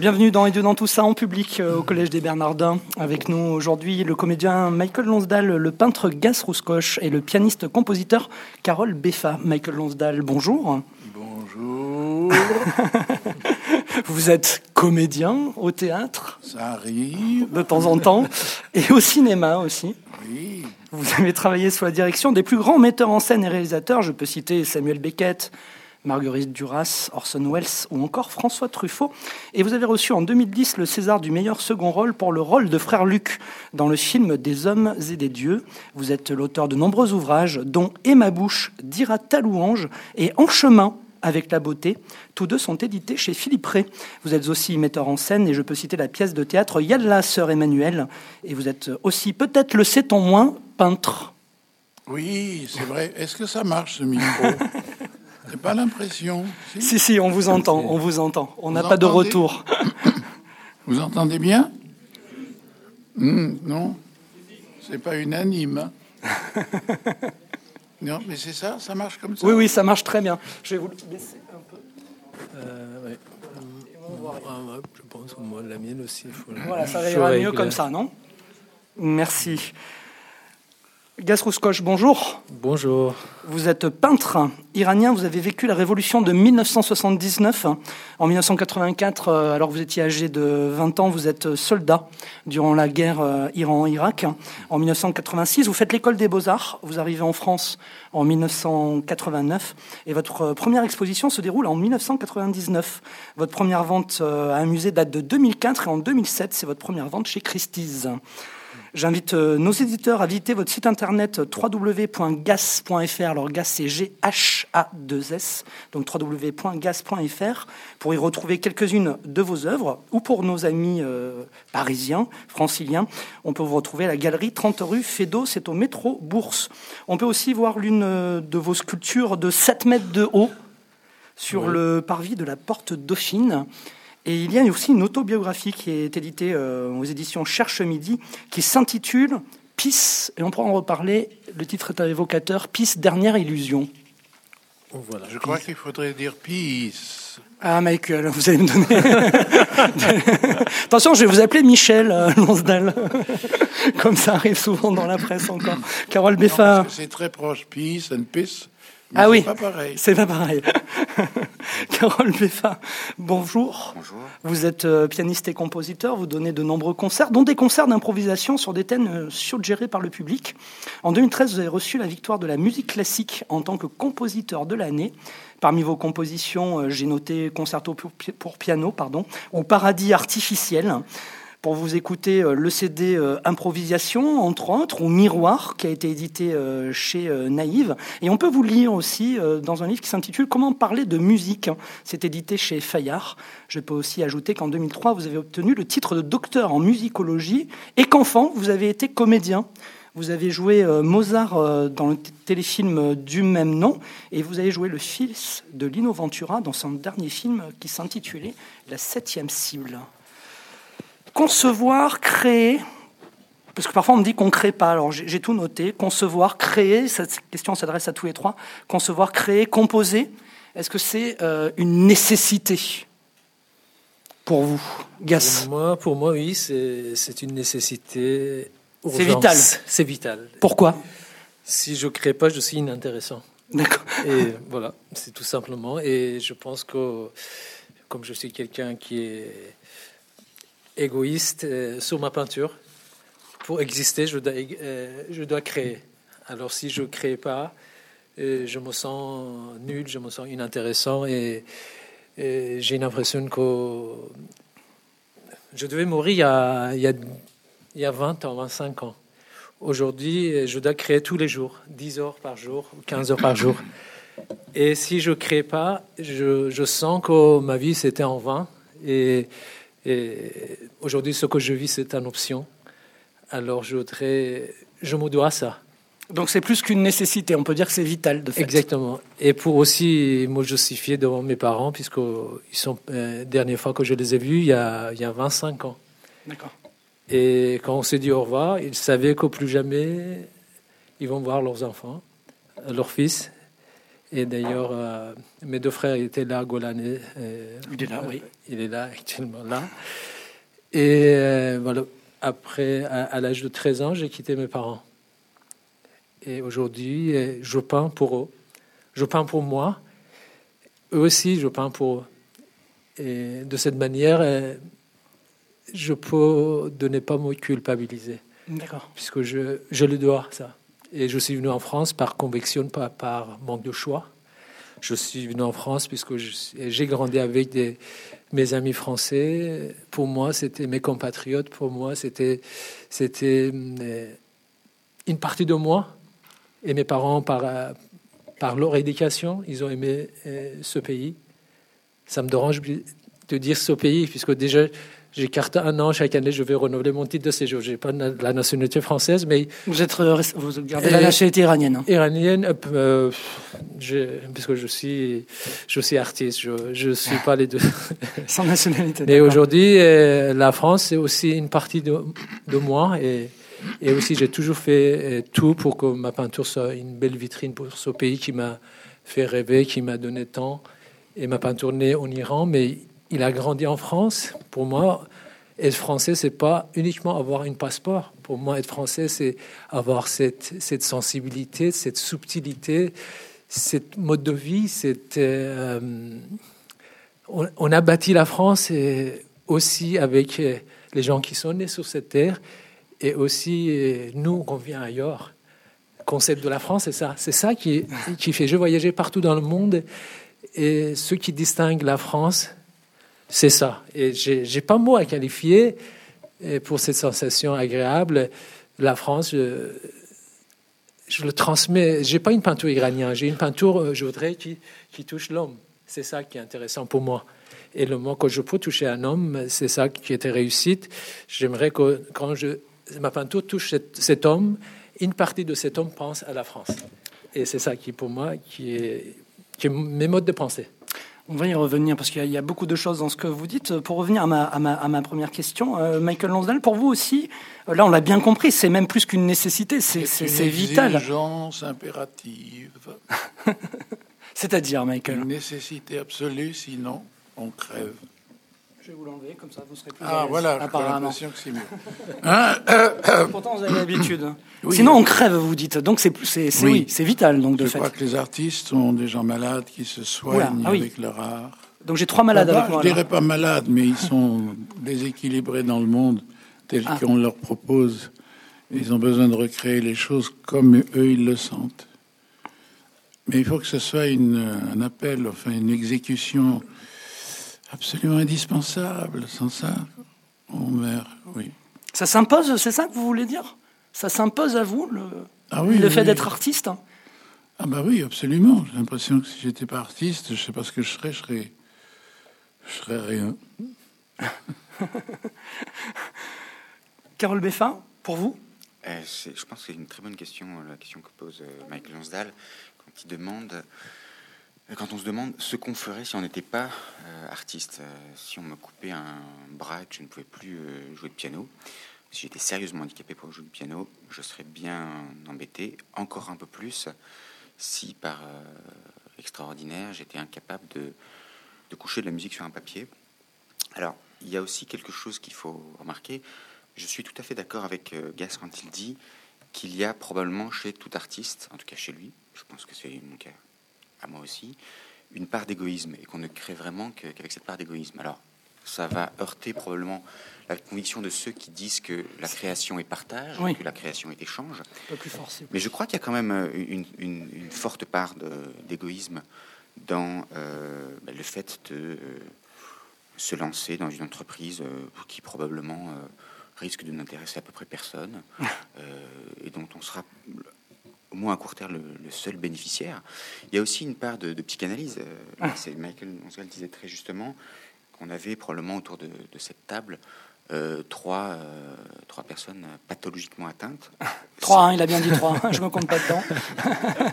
Bienvenue dans Et dans tout ça en public euh, au Collège des Bernardins. Avec nous aujourd'hui le comédien Michael Lonsdal, le peintre Gas Rouscoche et le pianiste-compositeur Carole Beffa. Michael Lonsdal, bonjour. Bonjour. Vous êtes comédien au théâtre Ça arrive. De temps en temps. Et au cinéma aussi. Oui. Vous avez travaillé sous la direction des plus grands metteurs en scène et réalisateurs. Je peux citer Samuel Beckett, Marguerite Duras, Orson Welles ou encore François Truffaut. Et vous avez reçu en 2010 le César du meilleur second rôle pour le rôle de frère Luc dans le film Des hommes et des dieux. Vous êtes l'auteur de nombreux ouvrages, dont Et ma bouche dira ta louange et En chemin avec la beauté. Tous deux sont édités chez Philippe Ray. Vous êtes aussi metteur en scène et je peux citer la pièce de théâtre Yalla, sœur Emmanuel. Et vous êtes aussi, peut-être le sait-on moins, peintre. Oui, c'est vrai. Est-ce que ça marche ce micro? J'ai pas l'impression. Si, si, on vous entend, on vous entend. On n'a pas de retour. Vous entendez bien? Hmm, Non C'est pas unanime. Hein. non, mais c'est ça Ça marche comme ça Oui, oui, ça marche très bien. Je vais vous baisser un peu. Euh, ouais. Ah, je pense que moi, la mienne aussi. Faut voilà, ça ira mieux comme ça, non? Merci. Gas bonjour. Bonjour. Vous êtes peintre iranien, vous avez vécu la révolution de 1979. En 1984, euh, alors vous étiez âgé de 20 ans, vous êtes soldat durant la guerre euh, Iran-Irak. En 1986, vous faites l'école des beaux-arts, vous arrivez en France en 1989 et votre euh, première exposition se déroule en 1999. Votre première vente à un musée date de 2004 et en 2007, c'est votre première vente chez Christie's. J'invite euh, nos éditeurs à visiter votre site internet euh, www.gas.fr. Alors gas c'est G-H-A-2-S, donc www.gas.fr pour y retrouver quelques-unes de vos œuvres ou pour nos amis euh, parisiens, franciliens, on peut vous retrouver à la galerie 30 rue Fédot, c'est au métro Bourse. On peut aussi voir l'une de vos sculptures de 7 mètres de haut sur le parvis de la porte Dauphine. Et il y a aussi une autobiographie qui est éditée euh, aux éditions Cherche Midi, qui s'intitule Peace, et on pourra en reparler, le titre est évocateur, Peace, dernière illusion. Voilà, Je crois qu'il faudrait dire Peace. Ah, Michael, vous allez me donner. Attention, je vais vous appeler Michel euh, Lonsdal. Comme ça arrive souvent dans la presse encore. Carole Beffa. C'est très proche, Peace and Peace ah oui, pas pareil. C'est pas pareil. Carole Beffa, bonjour. Bonjour. Vous êtes euh, pianiste et compositeur, vous donnez de nombreux concerts, dont des concerts d'improvisation sur des thèmes euh, suggérés par le public. En 2013, vous avez reçu la victoire de la musique classique en tant que compositeur de l'année. Parmi vos compositions, euh, j'ai noté Concerto pour piano, pardon, ou Paradis artificiel pour vous écouter euh, le CD euh, Improvisation, entre autres, ou Miroir, qui a été édité euh, chez Naïve. Et on peut vous lire aussi dans un livre qui s'intitule Comment parler de musique. C'est édité chez Fayard. Je peux aussi ajouter qu'en 2003, vous avez obtenu le titre de docteur en musicologie et qu'enfant, vous avez été comédien. Vous avez joué Mozart dans le téléfilm du même nom et vous avez joué le fils de Lino Ventura dans son dernier film qui s'intitulait La septième cible concevoir, créer, parce que parfois on me dit qu'on ne crée pas, alors j'ai tout noté, concevoir, créer, cette question s'adresse à tous les trois, concevoir, créer, composer, est-ce que c'est euh, une nécessité pour vous, Gas? Pour moi, pour moi, oui, c'est une nécessité. C'est vital. C'est vital. Pourquoi? Si je ne crée pas, je suis inintéressant. D'accord. Et voilà, c'est tout simplement. Et je pense que, comme je suis quelqu'un qui est égoïste euh, sur ma peinture. Pour exister, je dois, euh, je dois créer. Alors si je ne crée pas, euh, je me sens nul, je me sens inintéressant et, j'ai l'impression que je devais mourir il y, a, il, y a, il y a 20 ans, 25 ans. Aujourd'hui, je dois créer tous les jours, 10 heures par jour, 15 heures par jour. Et si je ne crée pas, je, je sens que ma vie, c'était en vain. Et et aujourd'hui, ce que je vis, c'est une option. Alors, je, voudrais, je me dois à ça. Donc, c'est plus qu'une nécessité. On peut dire que c'est vital, de fait. Exactement. Et pour aussi me justifier devant mes parents, puisque ils sont, euh, dernière fois que je les ai vus, il y a, il y a 25 ans. D'accord. Et quand on s'est dit au revoir, ils savaient qu'au plus jamais, ils vont voir leurs enfants, leurs fils. Et d'ailleurs, euh, mes deux frères étaient là, Golané. il est là, oui. Il est là, actuellement là. Et voilà, après, à, l'âge de 13 ans, j'ai quitté mes parents. Et aujourd'hui, je peins pour eux. Je peins pour moi. Eux aussi, je peins pour eux. Et de cette manière, je peux de ne pas me culpabiliser. D'accord. Puisque je, je le dois, ça. Et je suis venu en France par conviction, pas par manque de choix. Je suis venu en France puisque j'ai grandi avec mes amis français. Pour moi, c'était mes compatriotes. Pour moi, c'était euh, une partie de moi. Et mes parents, par, par leur éducation, ils ont aimé euh, ce pays. Ça me dérange de dire ce pays, puisque déjà, J'écarte un an chaque année, je vais renouveler mon titre de séjour. Je n'ai pas la nationalité française, mais. Vous, êtes, euh, vous gardez la nationalité iranienne hein. Iranienne, euh, euh, je, parce que je suis, je suis artiste, je ne suis pas les deux. Sans nationalité. Mais aujourd'hui, la France, c'est aussi une partie de, de moi. Et, et aussi, j'ai toujours fait tout pour que ma peinture soit une belle vitrine pour ce pays qui m'a fait rêver, qui m'a donné tant. Et ma peinture née en Iran, mais il a grandi en France. Pour moi, être français, c'est pas uniquement avoir un passeport. Pour moi, être français, c'est avoir cette, sensibilité, cette subtilité, cette mode de vie. Euh, on, a bâti la France aussi avec euh, les gens qui sont nés sur cette terre et aussi euh, nous, on vient ailleurs. Le concept de la France, c'est ça. C'est ça qui, qui fait. Je voyageais partout dans le monde et ce qui distingue la France, c'est ça. Et j'ai pas mot à qualifier pour cette sensation agréable. La France, je, le transmets. J'ai pas une peinture iranienne, j'ai une peinture, euh, je voudrais, qui, qui touche l'homme. C'est ça qui est intéressant pour moi. Et le moment que je peux toucher un homme, c'est ça qui était réussite. J'aimerais que quand je, ma peinture touche cet, homme, une partie de cet homme pense à la France. Et c'est ça qui, pour moi, est, qui est mes modes de pensée. On va y revenir parce qu'il y, a beaucoup de choses dans ce que vous dites. Pour revenir à ma, à ma, première question, euh, Michael Lonsdale, pour vous aussi, euh, là on l'a bien compris, c'est même plus qu'une nécessité, c'est vital. C'est une exigence impérative. C'est-à-dire, Michael? Une nécessité absolue, sinon on crève. Je vais vous l'enlever, comme ça vous serez plus Ah voilà, j'ai l'impression que c'est mieux. Hein Pourtant vous avez l'habitude. Sinon on crève, vous dites. Donc c'est oui. c'est vital donc de Je crois que les artistes sont des gens malades qui se soignent ah avec leur art. Donc j'ai trois malades avec moi. Je dirais pas malades, mais ils sont déséquilibrés dans le monde tel ah. qu'on leur propose. Ils ont besoin de recréer les choses comme eux ils le sentent. Mais il faut que ce soit une, un appel, enfin une exécution absolument indispensable. Sans ça, on meurt, oui. Ça s'impose, c'est ça que vous voulez dire? Ça s'impose à vous, le, ah le fait d'être artiste? Ah bah oui, absolument. J'ai l'impression que si j'étais pas artiste, je sais pas ce que je serais, je serais, je serais rien. Carole Beffin, pour vous? Euh, Je pense que c'est une très bonne question, la question que pose euh, Michael Lonsdal, quand il demande quand on se demande ce qu'on ferait si on n'était pas euh, artiste, euh, si on me coupait un bras et que je ne pouvais plus euh, jouer de piano, si j'étais sérieusement handicapé pour jouer du piano, je serais bien embêté, encore un peu plus, si par extraordinaire j'étais incapable de, de coucher de la musique sur un papier. Alors, il y a aussi quelque chose qu'il faut remarquer. Je suis tout à fait d'accord avec Gas quand il dit qu'il y a probablement chez tout artiste, en tout cas chez lui, je pense que c'est mon cas à moi aussi, une part d'égoïsme et qu'on ne crée vraiment qu'avec cette part d'égoïsme. Alors, ça va heurter probablement la conviction de ceux qui disent que la création est partage, que la création est échange. plus Mais je crois qu'il y a quand même euh, une, forte part d'égoïsme dans euh, ben, le fait de euh, se lancer dans une entreprise qui probablement risque de n'intéresser à peu près personne et dont on sera au moins à court terme, le, seul bénéficiaire. Il y a aussi une part de, psychanalyse. Euh, ah. C'est Michael Monsell disait très justement qu'on avait probablement autour de, cette table euh, trois, euh, trois personnes pathologiquement atteintes. Trois, hein, il a bien dit trois, je me compte pas dedans.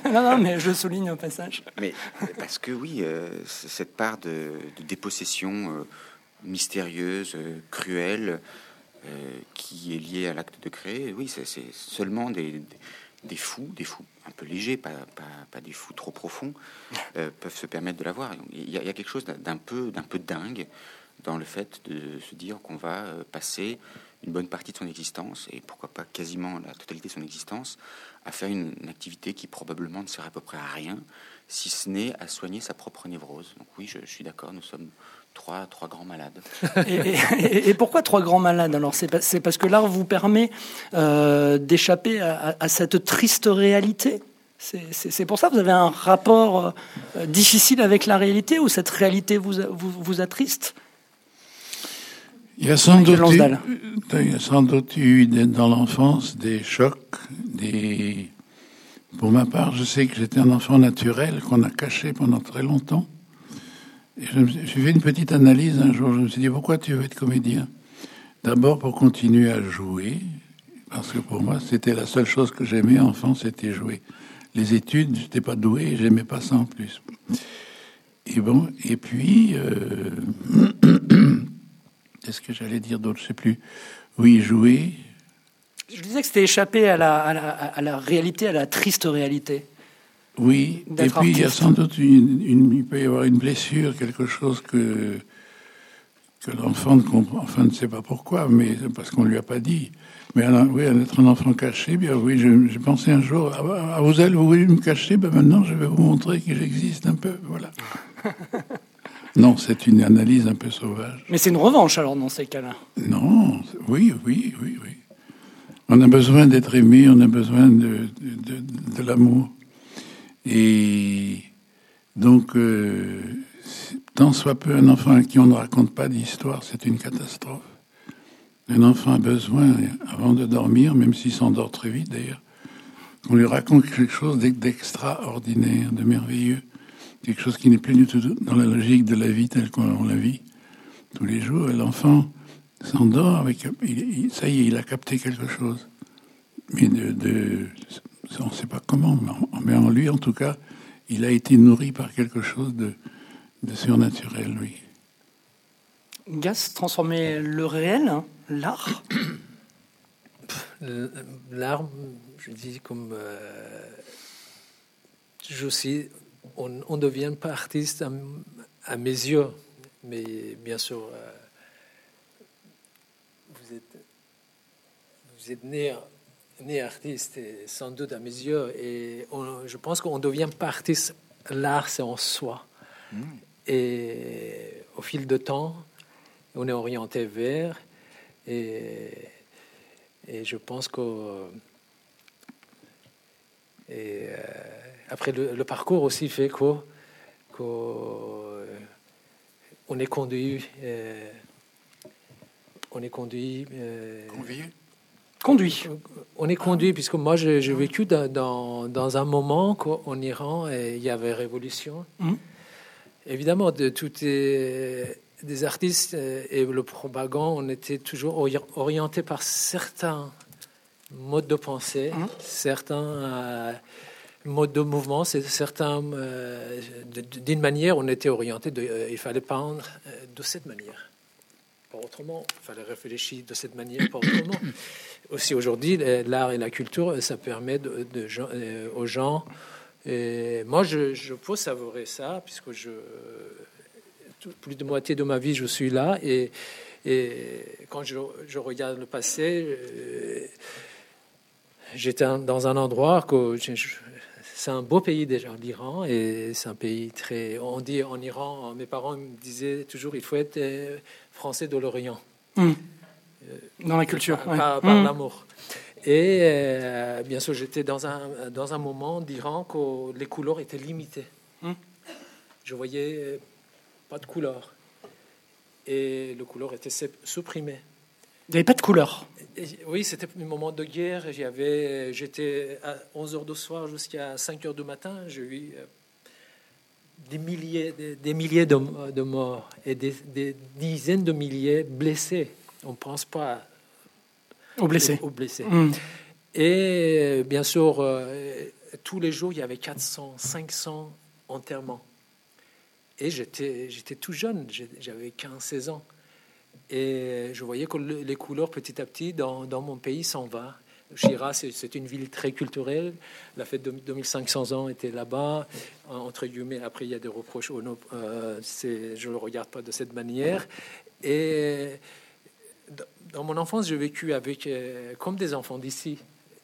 non, non, mais je souligne au passage. Mais parce que oui, cette part de, dépossession mystérieuse, cruelle, qui est liée à l'acte de créer, oui, c'est seulement des des fous, des fous un peu légers, pas, pas, des fous trop profonds, euh, peuvent se permettre de l'avoir. Il, y a quelque chose d'un peu, d'un peu dingue dans le fait de se dire qu'on va euh, passer une bonne partie de son existence, et pourquoi pas quasiment la totalité de son existence, à faire une, activité qui probablement ne sert à peu près à rien, si ce n'est à soigner sa propre névrose. Donc oui, je, suis d'accord, nous sommes trois, trois grands malades. et, pourquoi trois grands malades Alors? C'est parce que l'art vous permet euh, d'échapper à, cette triste réalité? C'est pour ça que vous avez un rapport euh, difficile avec la réalité ou cette réalité vous, vous, vous attriste? Il y a sans doute eu, il y a sans doute eu dans l'enfance des chocs, des. Pour ma part, je sais que j'étais un enfant naturel qu'on a caché pendant très longtemps. J'ai fait une petite analyse un jour. Je me suis dit pourquoi tu veux être comédien? D'abord pour continuer à jouer, parce que pour moi c'était la seule chose que j'aimais enfant, c'était jouer. Les études, j'étais pas doué, j'aimais pas ça en plus. Et bon, et puis. Euh, Qu'est-ce que j'allais dire d'autre? Je sais plus. Oui, jouer. Je disais que c'était échapper à, la, réalité, à la triste réalité. Oui, et puis il y a sans doute une, il peut y avoir une blessure, quelque chose que, que l'enfant ne comprend, enfin ne sait pas pourquoi, mais parce qu'on ne lui a pas dit. Mais oui, être un enfant caché, bien oui, j'ai pensé un jour, à, vous allez, vous voulez me cacher, ben maintenant je vais vous montrer que j'existe un peu, voilà. Non, c'est une analyse un peu sauvage. Mais c'est une revanche alors dans ces cas-là Non, oui, oui, oui, oui. On a besoin d'être aimé, on a besoin de, de, l'amour. Et donc, euh, tant soit peu un enfant à qui on ne raconte pas d'histoire, c'est une catastrophe. Un enfant a besoin, avant de dormir, même s'il s'endort très vite d'ailleurs, qu'on lui raconte quelque chose d'extraordinaire, de merveilleux quelque chose qui n'est plus du tout dans la logique de la vie telle qu'on la vit tous les jours. L'enfant s'endort avec, ça y est, il a capté quelque chose. Mais de, on ne sait pas comment, mais en lui, en tout cas, il a été nourri par quelque chose de, de surnaturel, oui. Gas, transformer le réel, hein, l'art L'art, je dis comme. Euh, je sais on ne devient pas artiste à, mes yeux, mais bien sûr, euh, vous êtes, vous êtes né, né, artiste, sans doute à mes yeux, et je pense qu'on ne devient pas artiste, l'art c'est en soi. Hmm. Et au fil de temps, on est orienté vers, et, et je pense que... Et, euh, après, le, parcours aussi fait qu'on euh, est conduit. Euh, on est conduit. Euh, conduit. On est conduit, puisque moi, j'ai vécu dans, dans, un moment qu'en Iran, il y avait révolution. Hum. Évidemment, de toutes des artistes et le propagande, on était toujours orienté par certains modes de pensée, hum. certains mode de mouvement, c'est certain. Euh, d'une manière, on était orienté. De, euh, il fallait peindre euh, de cette manière. Pas autrement. Il fallait réfléchir de cette manière, pas autrement. Aussi aujourd'hui, l'art et la culture, ça permet de, aux gens. Et moi, je, peux savourer ça, puisque je, plus de moitié de ma vie, je suis là. Et, et quand je, je regarde le passé, j'étais dans un endroit que c'est un beau pays déjà, l'Iran, et c'est un pays très. On dit en Iran, mes parents me disaient toujours il faut être euh, français de l'Orient. Hmm. Euh, dans la culture, par, par, hmm. l'amour. Et euh, bien sûr, j'étais dans un, dans un moment d'Iran où les couleurs étaient limitées. Hmm. Je voyais pas de couleurs. Et le couleur était supprimé. Il n'y avait pas de couleur. Oui, c'était un moment de guerre. J'étais à 11 heures du soir jusqu'à 5 heures du matin. J'ai eu euh, des milliers, des, milliers de, morts et des, dizaines de milliers blessés. On ne pense pas aux blessés. Aux blessés. Hmm. Et bien sûr, euh, tous les jours, il y avait 400, 500 enterrements. Et j'étais tout jeune, j'avais 15-16 ans. Et je voyais que les couleurs, petit à petit, dans, mon pays, s'en vont. Chira, c'est une ville très culturelle. La fête de 2500 ans était là-bas. Entre guillemets, après, il y a des reproches. Oh, euh, je ne le regarde pas de cette manière. Et dans mon enfance, j'ai vécu avec, euh, comme des enfants d'ici,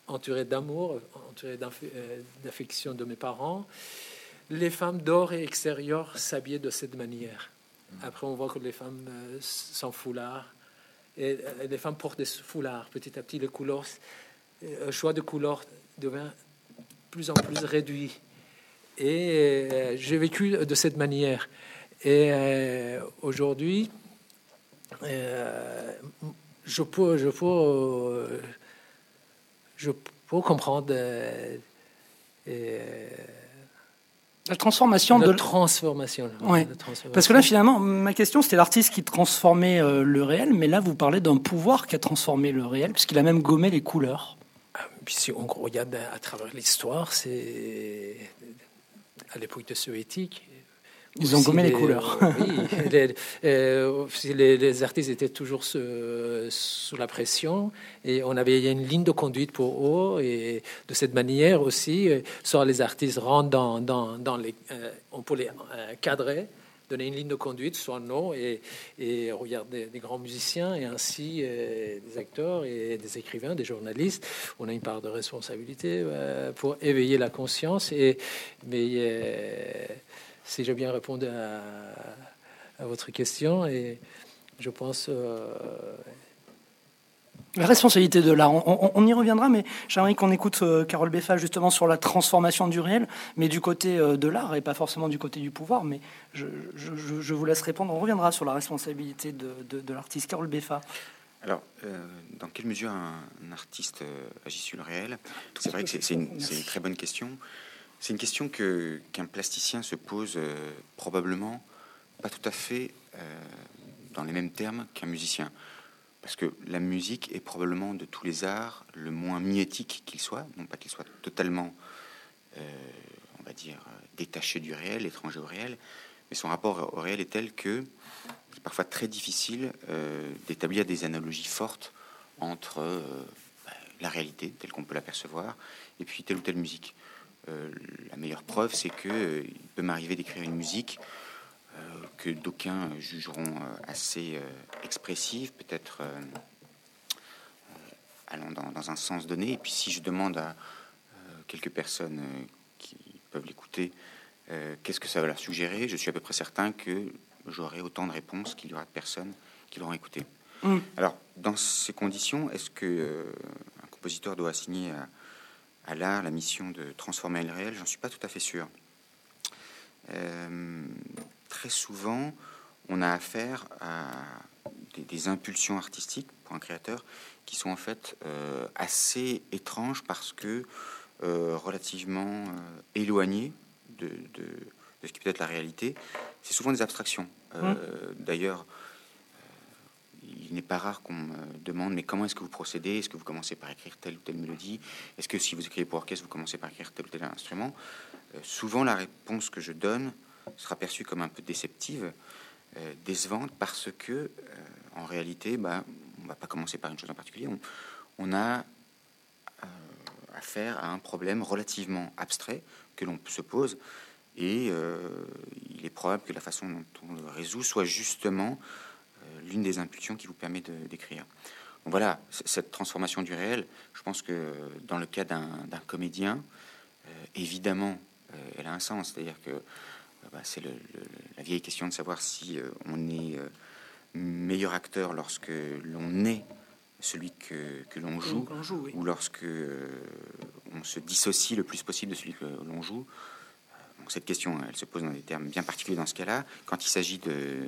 entourés d'amour, entourés euh, d'affection de mes parents. Les femmes d'or et extérieur s'habillaient de cette manière. Après, on voit que les femmes euh, sont foulards. Et les femmes portent des foulards. Petit à petit, les couleurs, le choix de couleurs devient plus en plus réduit. Et j'ai vécu de cette manière. Et aujourd'hui, je peux, je peux, euh, je peux comprendre euh, la transformation la de transformation. Ouais. Parce que là, finalement, ma question, c'était l'artiste qui transformait euh, le réel, mais là, vous parlez d'un pouvoir qui a transformé le réel, puisqu'il a même gommé les couleurs. Puis si on regarde à travers l'histoire, c'est à l'époque de soviétique, ils ont gommé les, couleurs. oui, euh, les, les, artistes étaient toujours sous, la pression et on avait une ligne de conduite pour eux et de cette manière aussi, euh, soit les artistes rentrent dans, dans, dans les, euh, on peut les cadrer, donner une ligne de conduite, soit non, et, et regarder des grands musiciens et ainsi des acteurs et des écrivains, des journalistes. On a une part de responsabilité pour éveiller la conscience et mais si j'ai bien répondu à, votre question. Et je pense. Euh, la responsabilité de l'art, on, y reviendra, mais j'aimerais qu'on écoute euh, Carole Beffa justement sur la transformation du réel, mais du côté euh, de l'art et pas forcément du côté du pouvoir. Mais je, vous laisse répondre. On reviendra sur la responsabilité de, l'artiste Carole Beffa. Alors, dans quelle mesure un, artiste agit sur le réel? C'est vrai que c'est une, une, très bonne question. C'est une question que, qu'un plasticien se pose euh, probablement pas tout à fait euh, dans les mêmes termes qu'un musicien. Parce que la musique est probablement de tous les arts le moins mimétique qu'il soit, non pas qu'il soit totalement, euh, on va dire, détaché du réel, étranger au réel, mais son rapport au réel est tel que c'est parfois très difficile d'établir des analogies fortes entre bah, la réalité telle qu'on peut l'apercevoir et puis telle ou telle musique. Euh, la meilleure preuve, c'est que euh, il peut m'arriver d'écrire une musique euh, que d'aucuns jugeront assez expressive, peut-être allant dans, un sens donné. Et puis si je demande à quelques personnes qui peuvent l'écouter, qu'est-ce que ça va leur suggérer, je suis à peu près certain que j'aurai autant de réponses qu'il y aura de personnes qui l'auront écouté. Mm. Alors, dans ces conditions, est-ce que un compositeur doit assigner à à l'art la mission de transformer le réel, j'en suis pas tout à fait sûr. Euh, très souvent, on a affaire à des, impulsions artistiques pour un créateur qui sont en fait euh, assez étranges parce que euh, relativement éloignées de, de, ce qui peut être la réalité. C'est souvent des abstractions. Mmh. D'ailleurs, il n'est pas rare qu'on me demande mais comment est-ce que vous procédez? Est-ce que vous commencez par écrire telle ou telle mélodie? Est-ce que si vous écrivez pour orchestre, vous commencez par écrire tel ou tel instrument? Euh, Souvent, la réponse que je donne sera perçue comme un peu déceptive, euh, décevante, parce que euh, en réalité, bah, on va pas commencer par une chose en particulier. On, a affaire à un problème relativement abstrait que l'on se pose. Et il est probable que la façon dont on le résout soit justement l'une des impulsions qui vous permet d'écrire. voilà, cette transformation du réel, je pense que dans le cas d'un comédien, euh, évidemment, euh, elle a un sens. C'est-à-dire que euh, bah, c'est la vieille question de savoir si on est meilleur acteur lorsque l'on est celui que, que l'on joue, ou lorsque on se dissocie le plus possible de celui que l'on joue cette question, elle se pose dans des termes bien particuliers dans ce cas-là. Quand il s'agit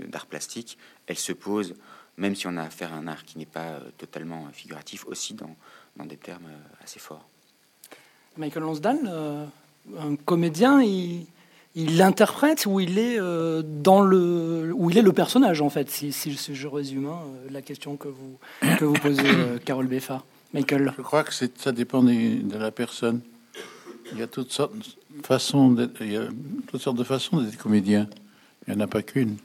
d'art plastique, elle se pose, même si on a affaire à un art qui n'est pas euh, totalement figuratif, aussi dans, dans, des termes euh, assez forts. Michael Lonsdale, euh, un comédien, il, il interprète ou il est dans le où il est le personnage en fait si, si, je résume hein, la question que vous que vous posez Carole Beffa Michael je crois que ça dépend de la personne il y a toutes sortes façon il y a toutes sortes de façons d'être comédien. Il n'y en a pas qu'une.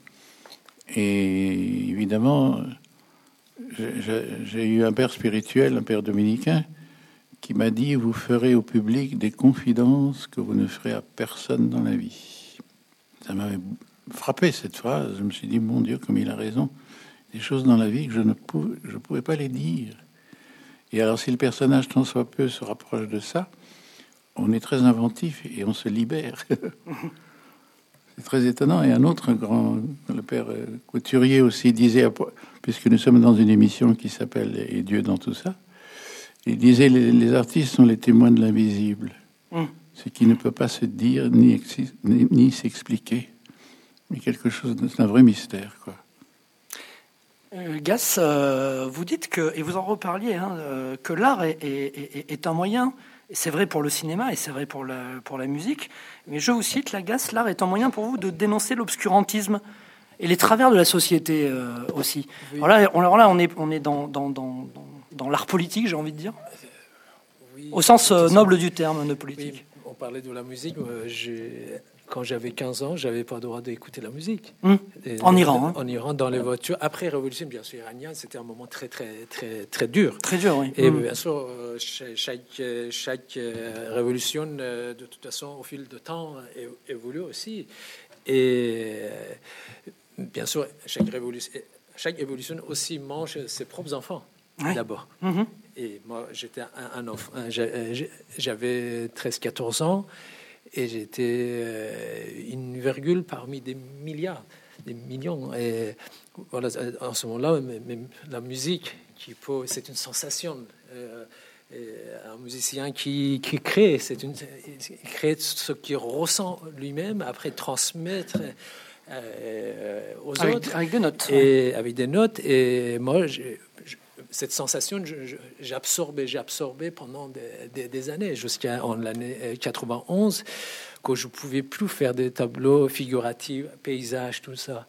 Et évidemment, j'ai eu un père spirituel, un père dominicain, qui m'a dit Vous ferez au public des confidences que vous ne ferez à personne dans la vie. Ça m'avait frappé cette phrase. Je me suis dit Mon Dieu, comme il a raison. Des choses dans la vie que je ne pouvais, pouvais pas les dire. Et alors, si le personnage, tant soit peu, se rapproche de ça, on est très inventif et on se libère. C'est très étonnant. Et un autre grand, le père euh, Couturier aussi disait, puisque nous sommes dans une émission qui s'appelle Et Dieu dans tout ça, il disait les, artistes sont les témoins de l'invisible, hum. ce qui ne peut pas se dire ni, ni, s'expliquer, mais quelque chose, c'est un vrai mystère, quoi. Euh, Gas, euh, vous dites que, et vous en reparliez, hein, que l'art est, est, un moyen c'est vrai pour le cinéma et c'est vrai pour la, pour la musique. Mais je vous cite, la gasse, l'art est un moyen pour vous de dénoncer l'obscurantisme et les travers de la société euh, aussi. Alors là, on, là, on est, on est dans, dans, dans, dans l'art politique, j'ai envie de dire. Au sens euh, noble du terme, de politique. on parlait de la musique. quand j'avais 15 ans, j'avais pas le droit d'écouter la musique. Hmm. en Iran. Hein. En Iran, dans les voitures. Après révolution, bien sûr, iranienne, c'était un moment très, très, très, très dur. Très dur, oui. Et hmm. bien sûr, euh, chaque, chaque euh, révolution, euh, de toute façon, au fil du temps, évolue aussi. Et bien sûr, chaque révolution, chaque évolution aussi mange ses propres enfants, d'abord. Hmm. Et moi, j'étais un enfant, j'avais 13-14 ans. Et j'étais euh, une virgule parmi des milliards, des millions. Et voilà, en ce moment-là, la musique, qui c'est une sensation. Euh, un musicien qui, qui crée, c'est une, il crée ce qu'il ressent lui-même, après transmettre euh, aux autres. Avec des notes. Et avec des notes. Et moi, cette sensation, j'ai absorbé pendant des, années, jusqu'à l'année 91, que je pouvais plus faire des tableaux figuratifs, paysages, tout ça.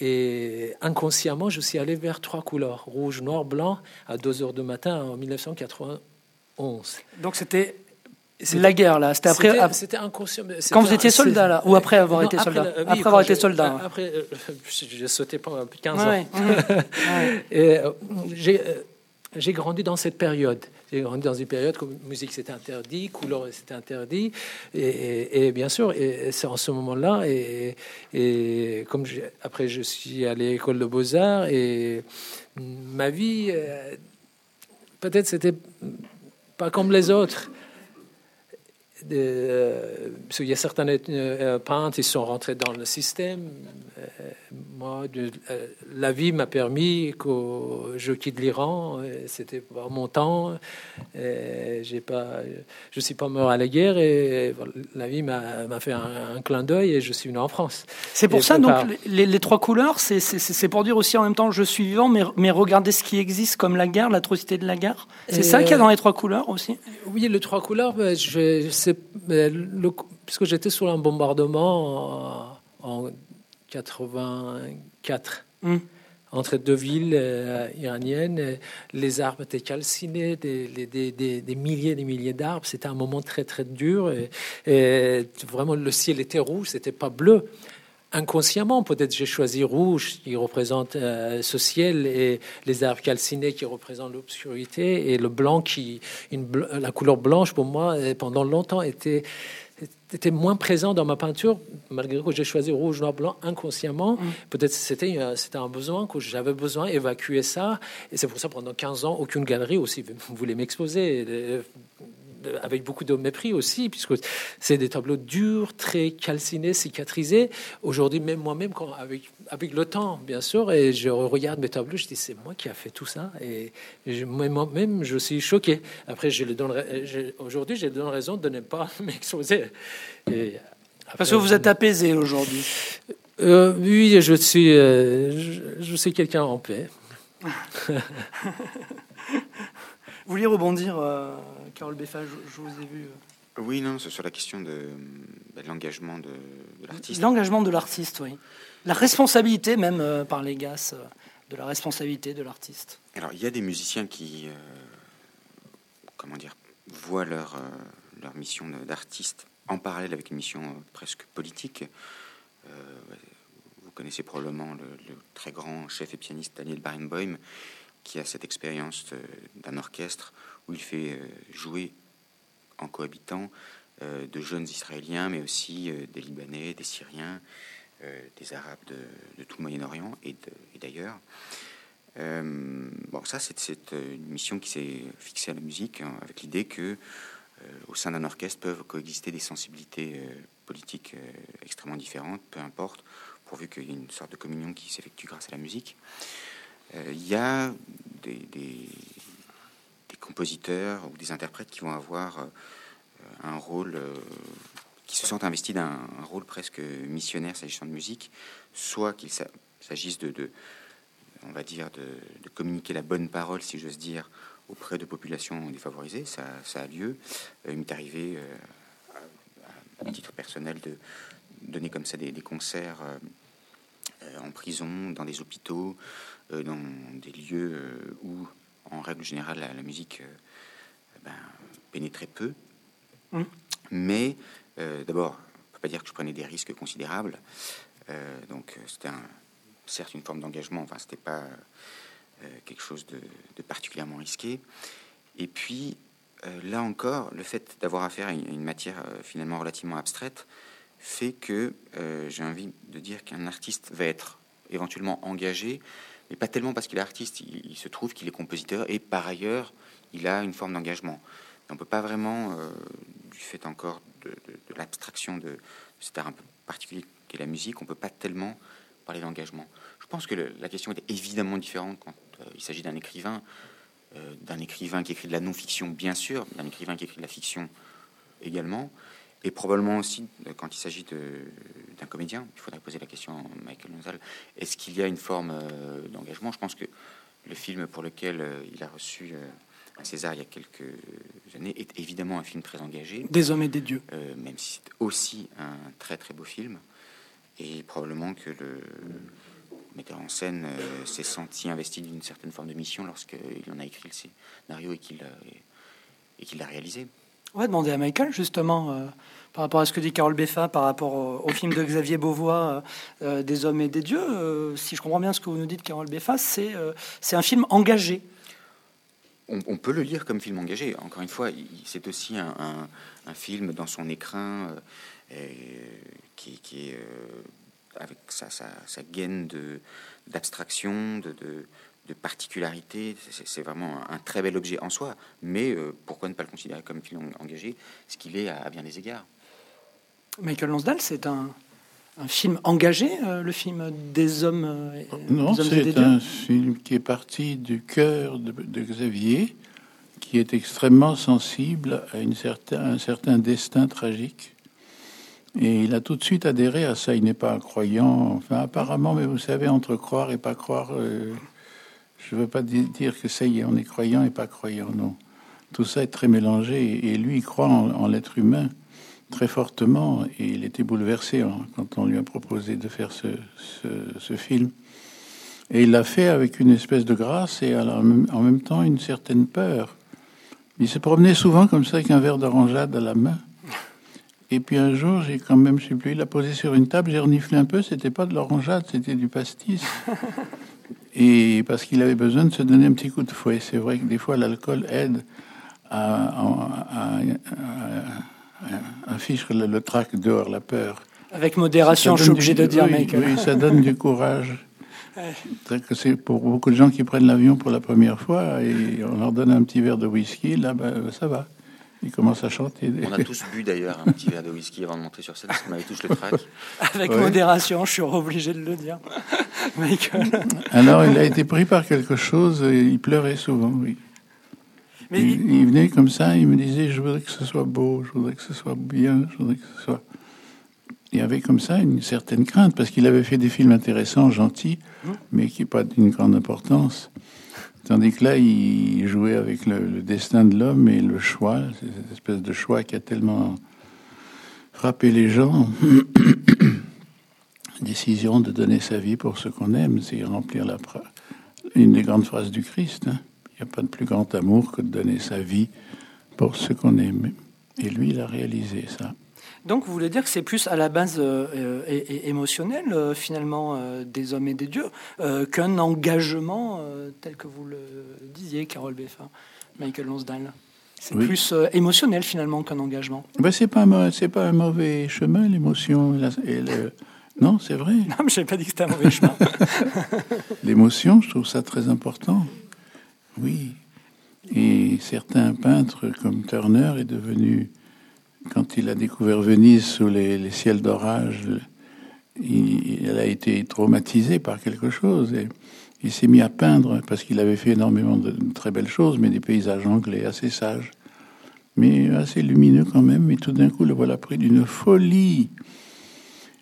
Et inconsciemment, je suis allé vers trois couleurs, rouge, noir, blanc, à 2 heures du matin en 1991. Donc c'était la guerre là. C'était après. C'était inconscient. Quand vous étiez soldat là, ou après avoir été soldat? Après, avoir été soldat. Après, euh, j'ai sauté pendant 15 ans. Et euh, j'ai euh, j'ai grandi dans cette période. J'ai grandi dans une période où musique c'était interdit, couleur c'était interdit, et, et, bien sûr, et c'est en ce moment-là. Et, et, comme après je suis allé à l'école de beaux arts, et ma vie, peut-être c'était pas comme les autres euh, il y a certains euh, peintres qui sont rentrés dans le système. Euh, moi, la vie m'a permis que je quitte l'Iran. C'était pas mon temps. J'ai pas, je suis pas mort à la guerre et la vie m'a fait un, clin d'œil et je suis venu en France. C'est pour ça, donc, les, trois couleurs, c'est pour dire aussi en même temps je suis vivant, mais, mais regardez ce qui existe comme la guerre, l'atrocité de la guerre. C'est ça qu'il y a dans les trois couleurs aussi? Oui, les trois couleurs, ben, puisque j'étais sous un bombardement en, 84. Hmm. Entre deux villes euh, iraniennes, les arbres étaient calcinés, des, des, des, des milliers et des milliers d'arbres. C'était un moment très très dur. Et, vraiment, le ciel était rouge, c'était pas bleu inconsciemment, peut-être j'ai choisi rouge qui représente euh, ce ciel et les arbres calcinés qui représentent l'obscurité et le blanc qui, une, la couleur blanche pour moi pendant longtemps était était moins présent dans ma peinture, malgré que j'ai choisi rouge, noir, blanc inconsciemment. Mm. Peut-être c'était c'était un besoin que j'avais besoin d'évacuer ça. Et c'est pour ça pendant 15 ans, aucune galerie aussi voulait m'exposer avec beaucoup de mépris aussi, puisque c'est des tableaux durs, très calcinés, cicatrisés. Aujourd'hui, même moi-même, avec, avec le temps, bien sûr, et je regarde mes tableaux, je dis c'est moi qui a fait tout ça, et moi-même, je suis choqué. Après, je le aujourd'hui, j'ai donne raison de ne pas m'exposer. Parce que vous êtes apaisé aujourd'hui. Euh, oui, je suis, euh, je, je suis quelqu'un en paix. Vous vouliez rebondir, euh, Carole Beffa, je, vous ai vu. Euh. Oui, non, c'est sur la question de, bah, l'engagement de, l'artiste. L'engagement de l'artiste, oui. La responsabilité, même euh, par les GAS, de la responsabilité de l'artiste. Alors, il y a des musiciens qui, comment dire, voient leur, leur mission d'artiste en parallèle avec une mission presque politique. vous connaissez probablement le, le, très grand chef et pianiste Daniel Barenboim, qui a cette expérience d'un orchestre où il fait jouer en cohabitant de jeunes Israéliens, mais aussi des Libanais, des Syriens, des Arabes de, tout le Moyen-Orient et d'ailleurs. bon, ça, c'est une mission qui s'est fixée à la musique, hein, avec l'idée que au sein d'un orchestre peuvent coexister des sensibilités politiques extrêmement différentes, peu importe, pourvu qu'il y ait une sorte de communion qui s'effectue grâce à la musique. Euh, il y a des, compositeurs ou des interprètes qui vont avoir euh, un rôle, euh, qui se sentent investis d'un rôle presque missionnaire s'agissant de musique, soit qu'il s'agisse de, on va dire, de, communiquer la bonne parole, si j'ose dire, auprès de populations défavorisées, ça, a lieu. il m'est arrivé, à, titre personnel, de donner comme ça des, concerts en prison, dans des hôpitaux, euh, dans des lieux euh, où, en règle générale, la, musique euh, ben, pénétrait peu. Mmh. Mais d'abord, on peut pas dire que je prenais des risques considérables. donc c'était certes une forme d'engagement, enfin c'était pas quelque chose de, particulièrement risqué. Et puis là encore, le fait d'avoir affaire à une, matière finalement relativement abstraite fait que j'ai envie de dire qu'un artiste va être éventuellement engagé mais pas tellement parce qu'il est artiste. Il, se trouve qu'il est compositeur et par ailleurs, il a une forme d'engagement. On ne peut pas vraiment, euh, du fait encore de, l'abstraction de, cet art un peu particulier qu'est la musique, on ne peut pas tellement parler d'engagement. Je pense que la question est évidemment différente quand euh, il s'agit d'un écrivain, euh, d'un écrivain qui écrit de la non-fiction, bien sûr, d'un écrivain qui écrit de la fiction également, et probablement aussi quand il s'agit d'un comédien. Il faudrait poser la question à Michael Nozal. Est-ce qu'il y a une forme euh, d'engagement? Je pense que le film pour lequel euh, il a reçu euh, un César il y a quelques années est évidemment un film très engagé. Des hommes et des dieux. même si c'est aussi un très très beau film. Et probablement que le metteur en scène s'est senti investi d'une certaine forme de mission lorsqu'il en a écrit le scénario et qu'il l'a réalisé. Va demander à Michael, justement, euh, par rapport à ce que dit Carole Beffa, par rapport au, film de Xavier Beauvois, euh, euh, Des hommes et des dieux. si je comprends bien ce que vous nous dites, Carole Beffa, c'est un film engagé. On, peut le lire comme film engagé. Encore une fois, c'est aussi un, un, film dans son écrin qui, qui, est avec sa, sa, sa gaine d'abstraction, de, de de particularité. C'est vraiment un très bel objet en soi. Mais euh, pourquoi ne pas le considérer comme film engagé, ce qu'il est à, bien des égards? Michael Lonsdale, c'est un, un, film engagé, euh, le film des hommes. Euh, non, c'est un film qui est parti du cœur de, Xavier, qui est extrêmement sensible à une certain, un certain destin tragique. Et il a tout de suite adhéré à ça. Il n'est pas un croyant, enfin apparemment, mais vous savez, entre croire et pas croire, je ne veux pas dire que ça y est, on est croyant et pas croyant, non. Tout ça est très mélangé. Et lui, il croit en, l'être humain très fortement. Et il était bouleversé hein, quand on lui a proposé de faire ce, film. Et il l'a fait avec une espèce de grâce et en même temps une certaine peur. Il se promenait souvent comme ça avec un verre d'orangeade à la main. Et puis un jour, j'ai quand même, plus, il l'a posé sur une table, j'ai reniflé un peu, c'était pas de l'orangeade, c'était du pastis. Et parce qu'il avait besoin de se donner un petit coup de fouet. C'est vrai que des fois l'alcool aide à, à, le, le, trac dehors, la peur. Avec modération, je suis obligé de dire, mec. Oui, ça donne du courage. c'est pour beaucoup de gens qui prennent l'avion pour la première fois et on leur donne un petit verre de whisky, là, ben, ça va. Il commence à chanter. On a tous bu d'ailleurs un petit verre de whisky avant de monter sur scène, parce qu'on avait tous le trac. Avec modération, je suis obligé de le dire. Alors, il a été pris par quelque chose, et il pleurait souvent, oui. Mais il, venait comme ça, il me disait Je voudrais que ce soit beau, je voudrais que ce soit bien, je voudrais que ce soit. Il y avait comme ça une certaine crainte, parce qu'il avait fait des films intéressants, gentils, mmh. mais qui pas d'une grande importance. Tandis que là, il jouait avec le, destin de l'homme et le choix, cette espèce de choix qui a tellement frappé les gens. Décision de donner sa vie pour ce qu'on aime, c'est remplir la une des grandes phrases du Christ. Hein. Il n'y a pas de plus grand amour que de donner sa vie pour ce qu'on aime. Et lui, il a réalisé ça. Donc, vous voulez dire que c'est plus à la base euh, émotionnel, euh, finalement, euh, des hommes et des dieux, qu'un engagement tel que vous le disiez, Carole Beffa, Michael Lonsdale. C'est plus émotionnel, finalement, qu'un engagement. Ben, c'est pas, c'est pas un mauvais chemin, l'émotion. Non, c'est vrai. Non, mais je n'avais pas dit que c'était un mauvais chemin. L'émotion, je trouve ça très important. Oui. Et certains peintres, comme Turner, est devenu quand il a découvert Venise sous les, ciels d'orage, il, a été traumatisé par quelque chose. Il s'est mis à peindre parce qu'il avait fait énormément de, très belles choses, mais des paysages anglais assez sages, mais assez lumineux quand même. Et tout d'un coup, le voilà pris d'une folie,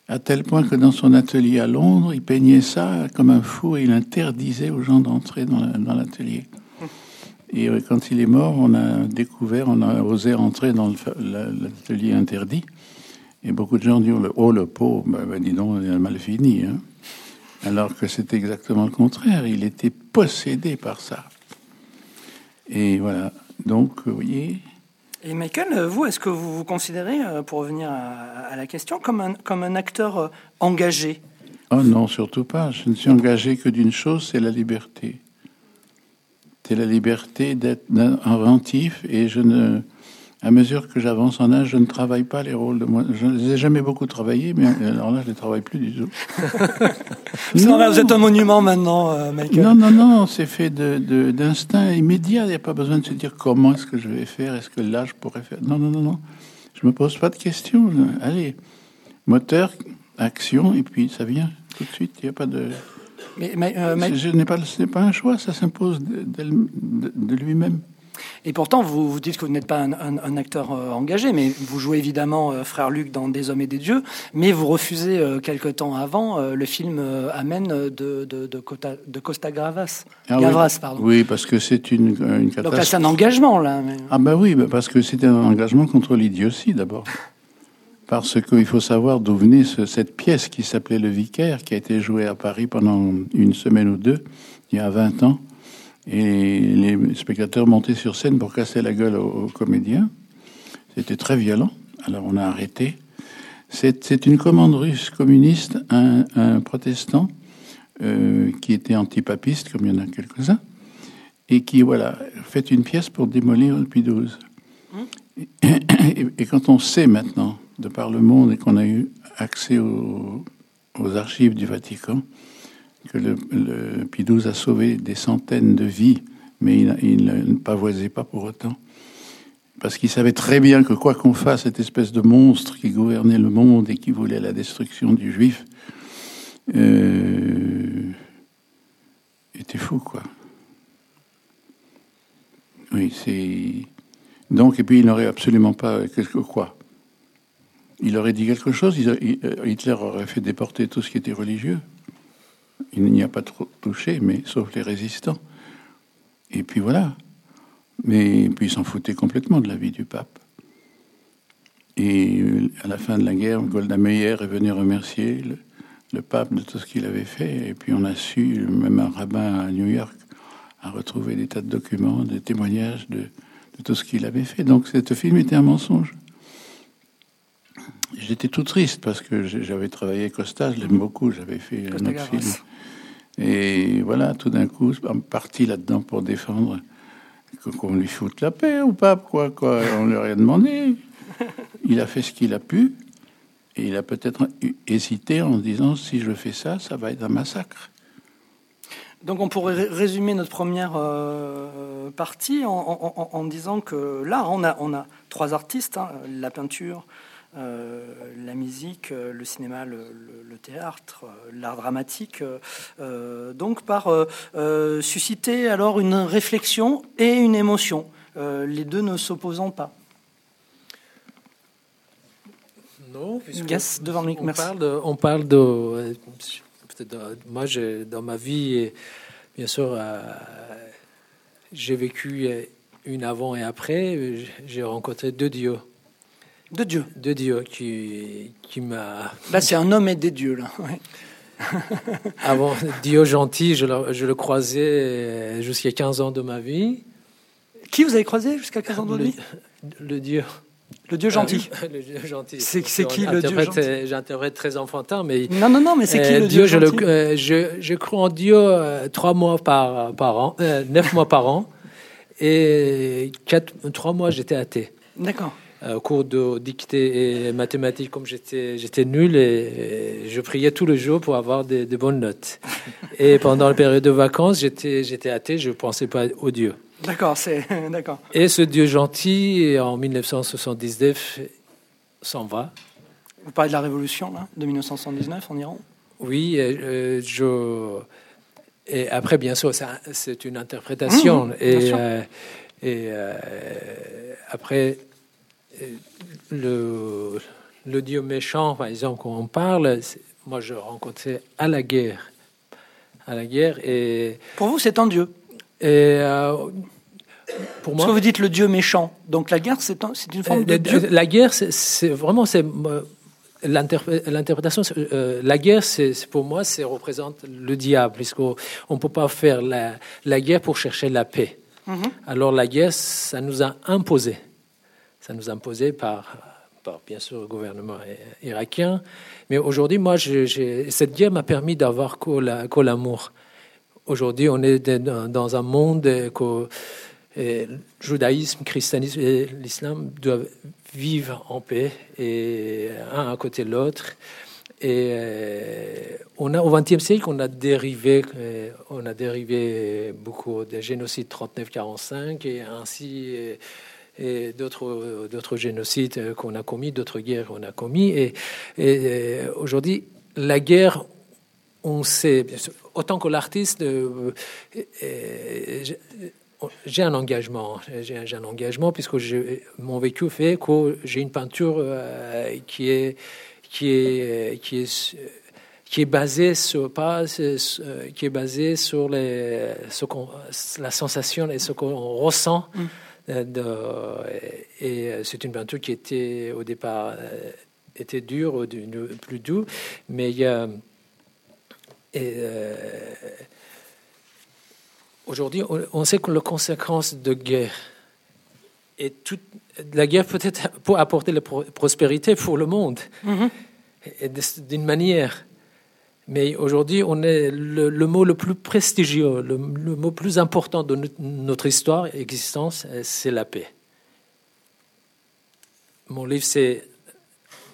à tel point que dans son atelier à Londres, il peignait ça comme un fou et il interdisait aux gens d'entrer dans l'atelier. Et euh, quand il est mort, on a découvert, on a osé entrer dans l'atelier interdit. Et beaucoup de gens disent Oh, le pauvre, ben, ben, dis donc, il a mal fini. Hein. Alors que c'était exactement le contraire. Il était possédé par ça. Et voilà. Donc, vous voyez. Et Michael, vous, est-ce que vous vous considérez, euh, pour revenir à, la question, comme un, comme un acteur euh, engagé? Oh non, surtout pas. Je ne suis engagé que d'une chose, c'est la liberté c'est la liberté d'être inventif et je ne, à mesure que j'avance en âge, je ne travaille pas les rôles de moi. Je ne les ai jamais beaucoup travaillé, mais alors là, je ne les travaille plus du tout. non, vous êtes un monument maintenant, euh, Michael. Non, non, non, c'est fait d'instinct de, immédiat. Il n'y a pas besoin de se dire comment est-ce que je vais faire, est-ce que là, je pourrais faire. Non, non, non, non. Je me pose pas de questions. Allez, moteur, action, et puis ça vient tout de suite. Il n'y a pas de. Mais, euh, Ce n'est pas, un choix, ça s'impose de, lui-même. Et pourtant, vous, vous dites que vous n'êtes pas un, acteur euh, engagé, mais vous jouez évidemment euh, Frère Luc dans Des Hommes et des Dieux, mais vous refusez quelque temps avant le film Amen de, de, Costa Gravas. Ah Gavras. Pardon. Oui, parce que c'est une, une catastrophe. Donc là, c'est un engagement, là. Ah ben oui, bah, parce que c'était un engagement contre l'idiotie, d'abord parce qu'il faut savoir d'où venait cette pièce qui s'appelait Le Vicaire, qui a été jouée à Paris pendant une semaine ou deux, il y a 20 ans. Et les spectateurs montaient sur scène pour casser la gueule aux, comédiens. C'était très violent. Alors on a arrêté. C'est une commande russe communiste, un, protestant euh, qui était antipapiste, comme il y en a quelques-uns, et qui voilà fait une pièce pour démolir le Puy mmh. et, quand on sait maintenant de par le monde et qu'on a eu accès aux, archives du Vatican, que le, le Pie XII a sauvé des centaines de vies, mais il, ne pavoisait pas pour autant. Parce qu'il savait très bien que quoi qu'on fasse, cette espèce de monstre qui gouvernait le monde et qui voulait la destruction du juif, euh, était fou, quoi. Oui, c'est. Donc, et puis il n'aurait absolument pas. Quelque quoi? Il aurait dit quelque chose, euh, Hitler aurait fait déporter tout ce qui était religieux. Il n'y a pas trop touché, mais sauf les résistants. Et puis voilà. Mais puis il s'en foutait complètement de la vie du pape. Et euh, à la fin de la guerre, Golda Meir est venu remercier le, pape de tout ce qu'il avait fait. Et puis on a su, même un rabbin à New York a retrouvé des tas de documents, des témoignages de, tout ce qu'il avait fait. Donc ce film était un mensonge. J'étais tout triste parce que j'avais travaillé Costa, je l'aime beaucoup, j'avais fait un autre film. Et voilà, tout d'un coup, parti là-dedans pour défendre qu'on lui foute la paix ou pas, quoi, quoi. On lui a rien demandé. Il a fait ce qu'il a pu et il a peut-être hésité en disant si je fais ça, ça va être un massacre. Donc on pourrait résumer notre première euh, partie en, disant que là, on a, on a trois artistes, hein, la peinture, la musique, euh, le cinéma, le, théâtre, euh, l'art dramatique, donc par susciter alors une réflexion et une émotion, les deux ne s'opposant pas. Non, puisque devant on, parle de, on parle de, moi, dans ma vie, bien sûr, j'ai vécu une avant et après. J'ai rencontré deux dieux. De Dieu. De Dieu qui, qui m'a. Là, c'est un homme et des dieux, là. Avant, Dieu gentil, je le, je le croisais jusqu'à 15 ans de ma vie. Qui vous avez croisé jusqu'à 15 ans de vie? Le, Dieu Le Dieu gentil. le Dieu gentil. C'est qui le Dieu gentil? J'interprète très enfantin, mais non, non, non, mais c'est qui le Dieu, Dieu gentil? je, je, je, crois en Dieu trois mois par par an, neuf mois par an, et quatre, trois mois j'étais athée. D'accord. Au cours de dictée et mathématiques, comme j'étais j'étais nul et, je priais tous les jours pour avoir des, des bonnes notes. et pendant la période de vacances, j'étais j'étais athée, je pensais pas au Dieu. D'accord, c'est d'accord. Et ce Dieu gentil, en 1979, s'en va. Vous parlez de la révolution là, de 1979 en Iran? Oui, euh, je. Et après, bien sûr, c'est une interprétation. Mmh, et, euh, et euh, après, le, le Dieu méchant, par exemple, quand on parle, moi, je rencontrais à la guerre. À la guerre. Et, Pour vous, c'est un Dieu et, pour moi, Parce que vous dites le Dieu méchant. Donc la guerre, c'est un, une forme de Dieu. La guerre, c'est vraiment c'est l'interprétation. Euh, la guerre, c'est pour moi, c'est représente le diable, puisqu'on ne peut pas faire la, la, guerre pour chercher la paix. Mhm. Alors la guerre, ça nous a imposé. Ça nous a imposé par, par bien sûr le gouvernement irakien. Mais aujourd'hui, moi, cette guerre m'a permis d'avoir que l'amour. Aujourd'hui, on est dans un monde que le judaïsme, christianisme et l'islam doivent vivre en paix et un à côté de l'autre. Et euh, on a, au XXe siècle, on a dérivé, euh, on a dérivé beaucoup des génocides 39-45 et ainsi et d'autres génocides qu'on a commis, d'autres guerres qu'on a commis. Et, aujourd'hui, la guerre, on sait, autant que l'artiste, euh, j'ai un engagement. J'ai un engagement puisque mon vécu fait que j'ai une peinture euh, qui est qui est qui est qui sur pas qui est basée sur les ce la sensation et ce qu'on ressent mm. Euh, de, et, c'est une peinture qui était au départ euh, était dure plus doux mais il y a et, Aujourd'hui, on sait que les conséquences de guerre et toute la guerre peut être pour apporter la prospérité pour le monde mm-hmm. d'une manière. Mais aujourd'hui, on est le, mot le plus prestigieux, le, mot plus important de notre histoire, existence, c'est la paix. Mon livre, c'est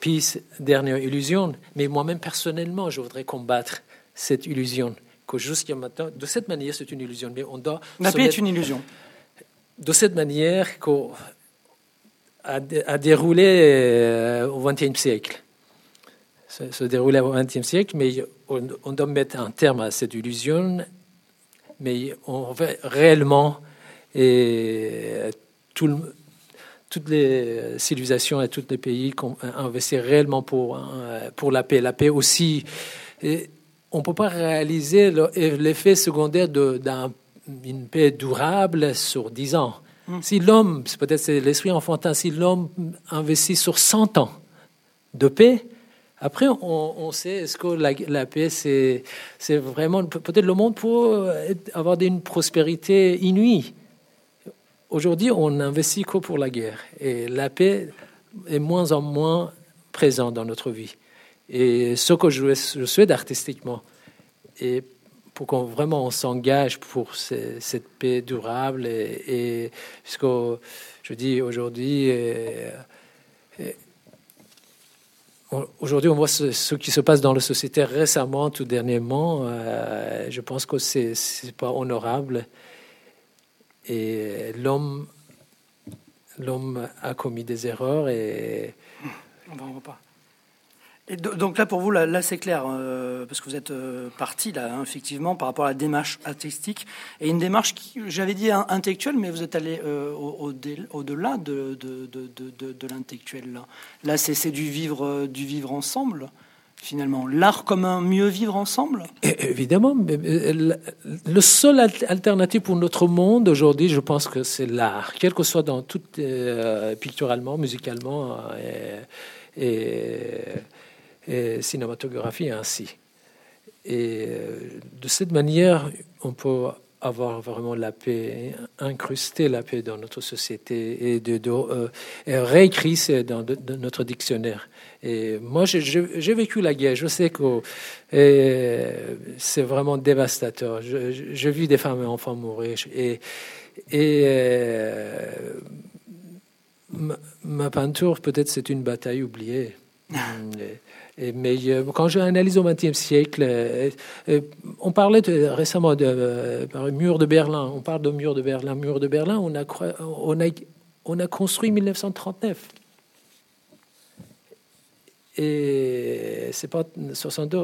Peace, dernière illusion. Mais moi-même, personnellement, je voudrais combattre cette illusion que jusqu'à maintenant, de cette manière, c'est une illusion. Mais on doit. La paix est une illusion. De cette manière qu'on a, déroulé euh, au XXe siècle. Se, déroulait au XXe siècle, mais on, doit mettre un terme à cette illusion. Mais on veut réellement et tout toutes les civilisations et tous les pays investissent réellement pour, euh, pour la paix. La paix aussi. Et on ne peut pas réaliser l'effet secondaire d'une paix durable sur 10 ans. Hmm. Si l'homme, peut-être c'est l'esprit enfantin, si l'homme investit sur 100 ans de paix, après on, sait est-ce que la, paix c'est, vraiment peut-être le monde pour avoir une prospérité inouïe. Aujourd'hui, on investit que pour la guerre et la paix est moins en moins présente dans notre vie. Et ce que je, souhaite artistiquement, et pour qu'on vraiment on s'engage pour cette paix durable, et, puisque je dis aujourd'hui, aujourd'hui on voit ce, qui se passe dans la société récemment, tout dernièrement, euh, je pense que c'est n'est pas honorable, et l'homme l'homme a commis des erreurs et on va pas donc là, pour vous, là, c'est clair, euh, parce que vous êtes euh, parti, là, hein, effectivement, par rapport à la démarche artistique, et une démarche qui, j'avais dit intellectuelle, mais vous êtes allé euh, au-delà de, l'intellectuel. Là, là c'est du vivre, du vivre ensemble, finalement. L'art comme un mieux vivre ensemble? Évidemment. Le seul alternative pour notre monde aujourd'hui, je pense que c'est l'art, quel que soit dans tout, picturalement, musicalement. et cinématographie ainsi. Et euh, de cette manière, on peut avoir vraiment la paix, incruster la paix dans notre société et de, de réécrire dans, notre dictionnaire. Et moi, j'ai vécu la guerre. Je sais que c'est vraiment dévastateur. J'ai vu des femmes et enfants mourir. Et, et ma, peinture, peut-être, c'est une bataille oubliée. mais euh, quand j'analyse au XXe siècle, euh, euh, on parlait récemment de, mur de Berlin. On parle de mur de Berlin. Mur de Berlin, on a, on a, on a construit 1939. Et c'est pas 62.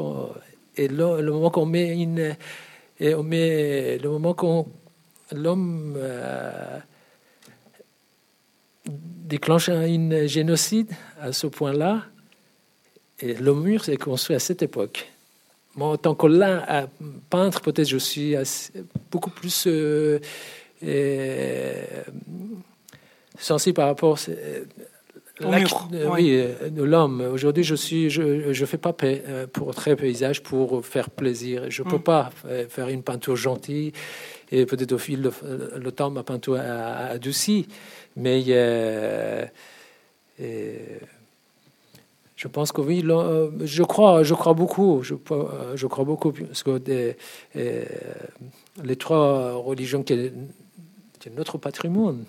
Et le, le moment qu'on met une, et on met le moment qu'on l'homme déclenche un génocide à ce point-là. Et le mur s'est construit à cette époque. Moi, en tant que là, peintre, peut-être je suis beaucoup plus euh, sensible par rapport au mur, oui, de l'homme. Aujourd'hui, je suis, je, je fais pas pour très paysage pour faire plaisir. Je peux mm. pas faire une peinture gentille et peut-être au fil du temps ma peinture a adouci. Mais euh, je pense que oui, je crois, je crois beaucoup, je, crois beaucoup, parce que les trois religions qui sont notre patrimoine,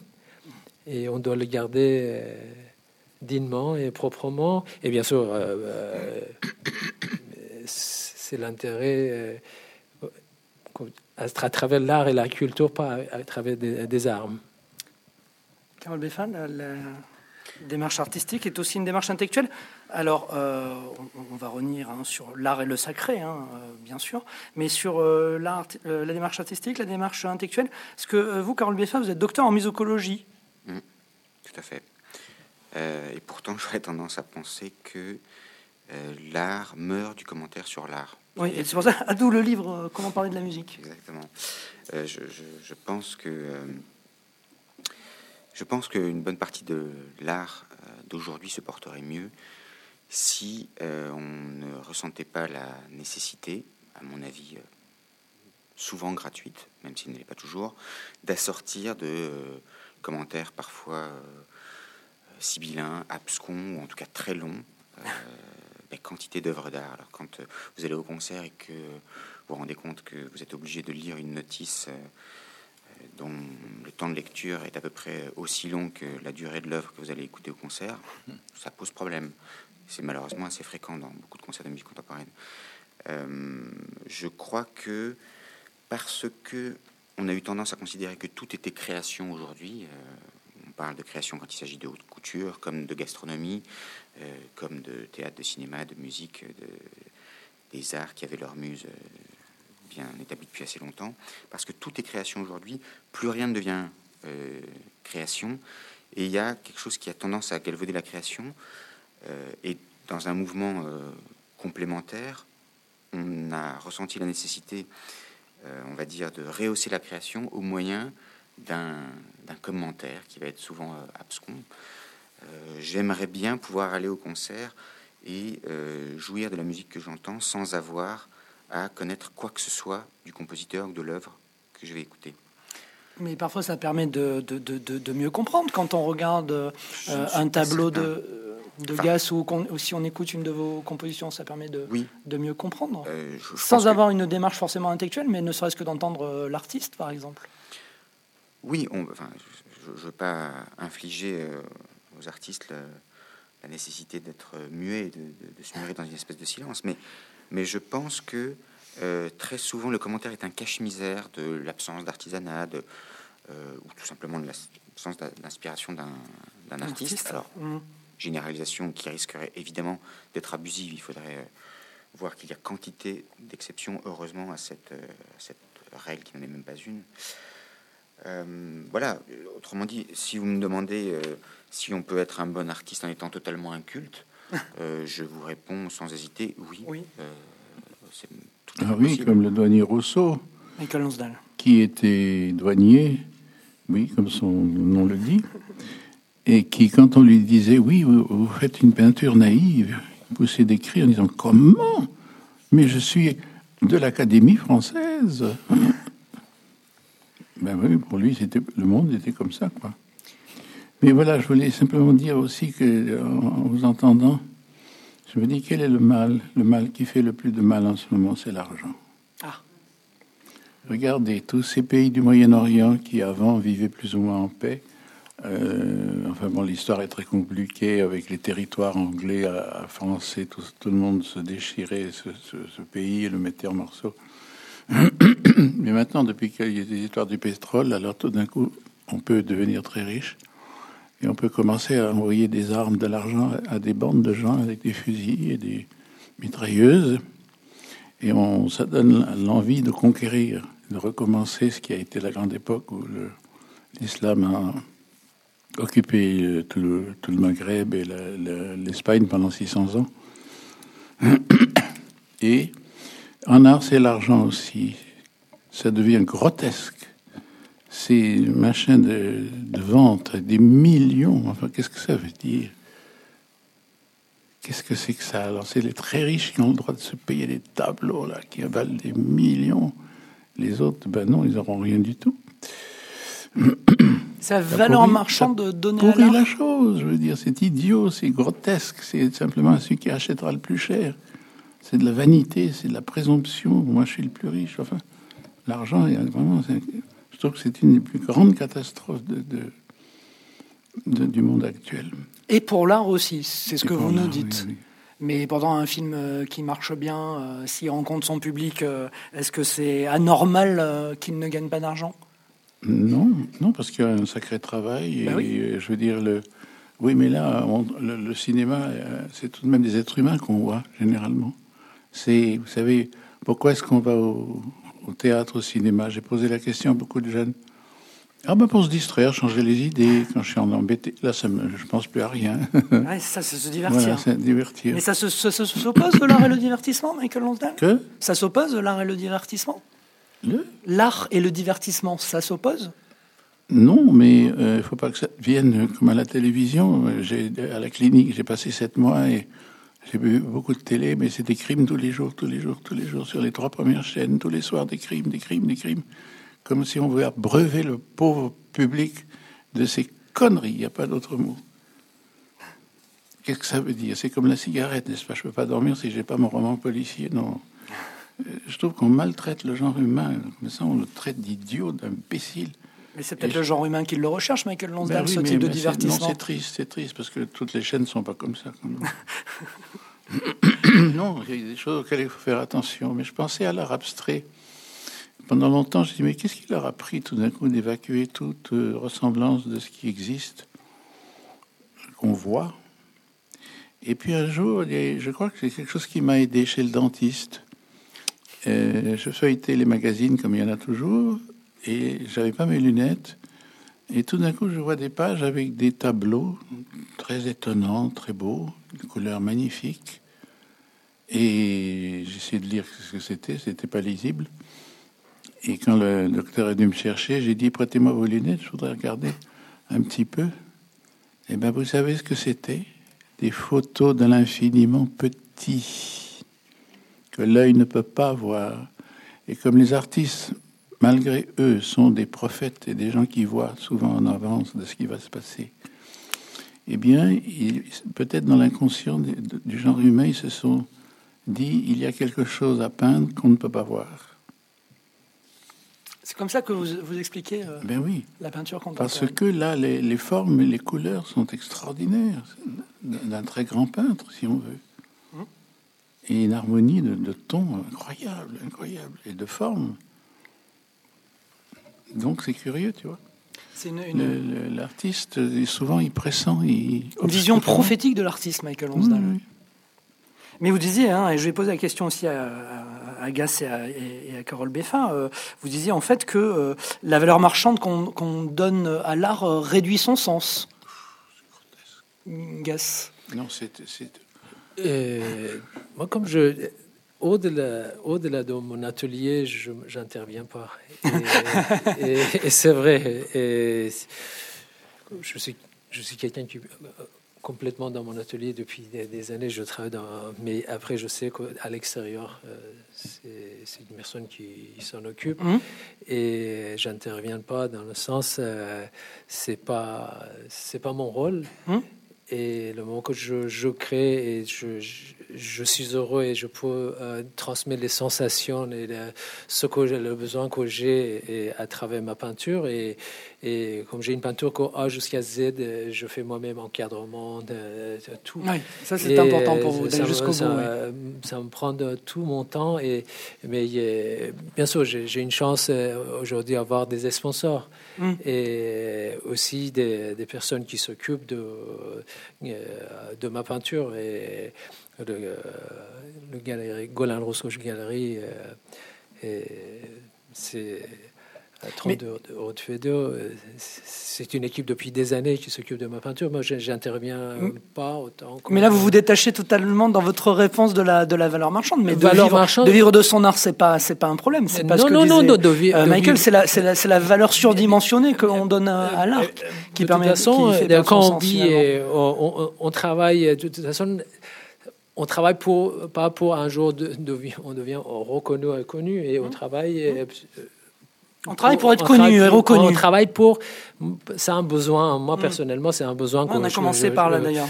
et on doit le garder euh, dignement et proprement. Et bien sûr, euh, c'est l'intérêt à travers l'art et la culture, pas à travers des armes. Carole Beffan, la, démarche artistique est aussi une démarche intellectuelle. Alors, euh, on, va revenir hein, sur l'art et le sacré, hein, euh, bien sûr, mais sur euh, l'art, la démarche artistique, la démarche intellectuelle. Est-ce que vous, Carole Beffan, vous êtes docteur en musicologie mmh, Tout à fait. et pourtant, j'aurais tendance à penser que l'art meurt du commentaire sur l'art. Oui, et c'est pour ça, à d'où le livre Comment parler de la musique. Exactement. Je, je, pense que je pense qu'une bonne partie de l'art d'aujourd'hui se porterait mieux si euh, on ne ressentait pas la nécessité, à mon avis euh, souvent gratuite, même s'il ne l'est pas toujours, d'assortir de commentaires parfois sibyllins, abscons, ou en tout cas très longs, des quantités d'œuvres d'art. Alors quand vous allez au concert et que vous vous rendez compte que vous êtes obligé de lire une notice dont le temps de lecture est à peu près aussi long que la durée de l'œuvre que vous allez écouter au concert, ça pose problème. C'est malheureusement assez fréquent dans beaucoup de concerts de musique contemporaine. Euh, je crois que parce que on a eu tendance à considérer que tout était création aujourd'hui, euh, on parle de création quand il s'agit de haute couture, comme de gastronomie, euh, comme de théâtre, de cinéma, de musique, de, des arts qui avaient leur muse bien établi depuis assez longtemps, parce que tout est création aujourd'hui, plus rien ne devient création, et il y a quelque chose qui a tendance à galvauder la création, et dans un mouvement euh, complémentaire, on a ressenti la nécessité, on va dire, de rehausser la création au moyen d'un commentaire qui va être souvent abscon. J'aimerais bien pouvoir aller au concert et jouir de la musique que j'entends sans avoir à connaître quoi que ce soit du compositeur ou de l'œuvre que je vais écouter. Mais parfois, ça permet de, de, de, mieux comprendre quand on regarde euh, un tableau de, de Gass ou, si on écoute une de vos compositions, ça permet de, de mieux comprendre. Euh, Sans avoir une démarche forcément intellectuelle, mais ne serait-ce que d'entendre euh, l'artiste, par exemple. Oui, on, enfin, je ne veux pas infliger aux artistes la, nécessité d'être muet, de, de, se murer dans une espèce de silence, mais mais je pense que euh, très souvent le commentaire est un cache-misère de l'absence d'artisanat, euh, ou tout simplement de l'absence d'inspiration d'un artiste. Alors, mmh. Généralisation qui risquerait évidemment d'être abusive. Il faudrait euh, voir qu'il y a quantité d'exceptions, heureusement, à cette, cette règle qui n'en est même pas une. voilà, autrement dit, si vous me demandez si on peut être un bon artiste en étant totalement inculte, euh, je vous réponds sans hésiter, oui. Oui, euh, ah oui comme le douanier Rousseau. Michael Qui était douanier, oui, comme son nom le dit, et qui, quand on lui disait, oui, vous, faites une peinture naïve, il poussait des cris en disant, comment? Mais je suis de l'Académie française. Ben oui, pour lui, c'était le monde était comme ça, quoi. Mais voilà, je voulais simplement dire aussi que, en vous entendant, je me dis quel est le mal? Le mal qui fait le plus de mal en ce moment, c'est l'argent. Ah. Regardez tous ces pays du Moyen-Orient qui avant vivaient plus ou moins en paix. Euh, enfin bon, l'histoire est très compliquée avec les territoires anglais à, français. Tout, le monde se déchirait ce, ce, pays et le mettait en morceaux. Mais maintenant, depuis qu'il y a des histoires du pétrole, alors tout d'un coup, on peut devenir très riche et on peut commencer à envoyer des armes, de l'argent à des bandes de gens avec des fusils et des mitrailleuses. Et on, ça donne l'envie de conquérir, de recommencer ce qui a été la grande époque où l'islam a occupé euh, tout le, Maghreb et l'Espagne pendant 600 ans. Et en art, c'est l'argent aussi. Ça devient grotesque. Ces machins de, de vente, des millions. Enfin, qu'est-ce que ça veut dire? Qu'est-ce que c'est que ça? Alors, c'est les très riches qui ont le droit de se payer des tableaux, là, qui valent des millions. Les autres, ben non, ils n'auront rien du tout. C'est la valeur marchande de donner la chose, je veux dire, c'est idiot, c'est grotesque, c'est simplement celui qui achètera le plus cher. C'est de la vanité, c'est de la présomption. Moi, je suis le plus riche. Enfin, l'argent, vraiment, je trouve que c'est une des plus grandes catastrophes de, de, du monde actuel. Et pour l'art aussi, c'est ce que vous nous dites. Mais pendant un film euh, qui marche bien, euh, s'il rencontre son public, euh, est-ce que c'est anormal qu'il ne gagne pas d'argent? Non, non, parce qu'il y a un sacré travail. Et, bah euh, je veux dire, le, oui, mais là, le, cinéma, euh, c'est tout de même des êtres humains qu'on voit, généralement. C'est, vous savez, pourquoi est-ce qu'on va au, théâtre, au cinéma? J'ai posé la question à beaucoup de jeunes. Ah ben pour se distraire, changer les idées. Quand je suis en embêté, là, ça me, je pense plus à rien. ouais, ça, c'est se divertir. Voilà, divertir. Mais ça s'oppose de l'art et le divertissement, Michael Lonsdale? Que? Ça s'oppose de l'art et le divertissement? L'art et le divertissement, ça s'oppose? Non, mais il euh, ne faut pas que ça vienne comme à la télévision. À la clinique, j'ai passé sept mois et j'ai vu beaucoup de télé, mais c'est des crimes tous les jours, tous les jours, tous les jours, sur les trois premières chaînes, tous les soirs, des crimes, des crimes, des crimes. Comme si on voulait abreuver le pauvre public de ces conneries, il n'y a pas d'autre mot. Qu'est-ce que ça veut dire? C'est comme la cigarette, n'est-ce pas? Je ne peux pas dormir si j'ai pas mon roman policier, non. Je trouve qu'on maltraite le genre humain. Mais ça, on le traite d'idiot, d'imbécile. Mais c'est peut-être le genre humain qui le recherche, Michael Lonsdale, ben ce type de divertissement. Non, c'est triste, c'est triste, parce que toutes les chaînes ne sont pas comme ça. non, il y a des choses auxquelles il faut faire attention. Mais je pensais à l'art abstrait. Pendant longtemps, je me mais qu'est-ce qui leur a pris tout d'un coup d'évacuer toute euh, ressemblance de ce qui existe, qu'on voit? Et puis un jour, je crois que c'est quelque chose qui m'a aidé chez le dentiste. Euh, je feuilletais les magazines comme il y en a toujours, et j'avais pas mes lunettes. Et tout d'un coup, je vois des pages avec des tableaux très étonnants, très beaux, de couleurs magnifiques. Et j'essayais de lire ce que c'était, c'était pas lisible. Et quand le docteur est venu me chercher, j'ai dit prêtez-moi vos lunettes, je voudrais regarder un petit peu. Et eh bien, vous savez ce que c'était? Des photos de l'infiniment petit que l'œil ne peut pas voir. Et comme les artistes, malgré eux, sont des prophètes et des gens qui voient souvent en avance de ce qui va se passer, eh bien, peut-être dans l'inconscient du genre humain, ils se sont dit il y a quelque chose à peindre qu'on ne peut pas voir. C'est comme ça que vous, vous expliquez euh, ben oui. la peinture contemporaine. Parce que là, les, les formes et les couleurs sont extraordinaires, d'un très grand peintre, si on veut et une harmonie de, de ton incroyable, incroyable, et de forme. Donc c'est curieux, tu vois. L'artiste, souvent, il pressent. Il une vision prophétique de l'artiste, Michael Lonsdale. Mais vous disiez, hein, et je vais poser la question aussi à, à, Gass et à, et à Carole Beffin, euh, vous disiez en fait que euh, la valeur marchande qu'on donne à l'art euh, réduit son sens. Gass Non, c'est euh, moi, comme je. Au-delà, au-delà de mon atelier, je n'interviens pas. Et, c'est vrai. Et je suis, je suis quelqu'un qui complètement dans mon atelier depuis des, années. Je travaille dans, mais après, je sais qu'à l'extérieur, euh, c'est une personne qui s'en occupe mmh. et j'interviens pas dans le sens, euh, c'est pas, c'est pas mon rôle. Mmh. Et le moment que je, je crée et je, je, suis heureux et je peux euh, transmettre les sensations et ce que j'ai, le besoin que j'ai à travers ma peinture. Et, et comme j'ai une peinture que A jusqu'à Z, je fais moi-même encadrement de, tout. Oui, ça c'est important pour vous d'aller jusqu'au bout. Ça me prend de tout mon temps. Et, mais bien sûr, j'ai, une chance euh, aujourd'hui d'avoir des sponsors mm. et aussi des, des, personnes qui s'occupent de, euh, de ma peinture. Et le, euh, le galerie, Golan Rousseau Galerie, c'est 32 Mais, de c'est une équipe depuis des années qui s'occupe de ma peinture. Moi, j'interviens mm. pas autant. Mais là, vous vous détachez totalement dans votre réponse de la, de la valeur marchande. Mais de, valeur vivre, marchande, de vivre de son art, c'est pas, c'est pas un problème. C'est pas non, ce que non, disait, non, de, vivre, euh, Michael, c'est la, la, la, valeur surdimensionnée qu'on donne à, à l'art qui de permet. De toute façon, qui quand on vit, on, on, on, travaille, de toute façon, on travaille pour, pas pour un jour de, de on devient reconnu, connu, et on mmh. travaille. Mmh. On travaille pour être connu et reconnu. On travaille pour. C'est un besoin. Moi, mmh. personnellement, c'est un besoin. On a commencé par là, d'ailleurs.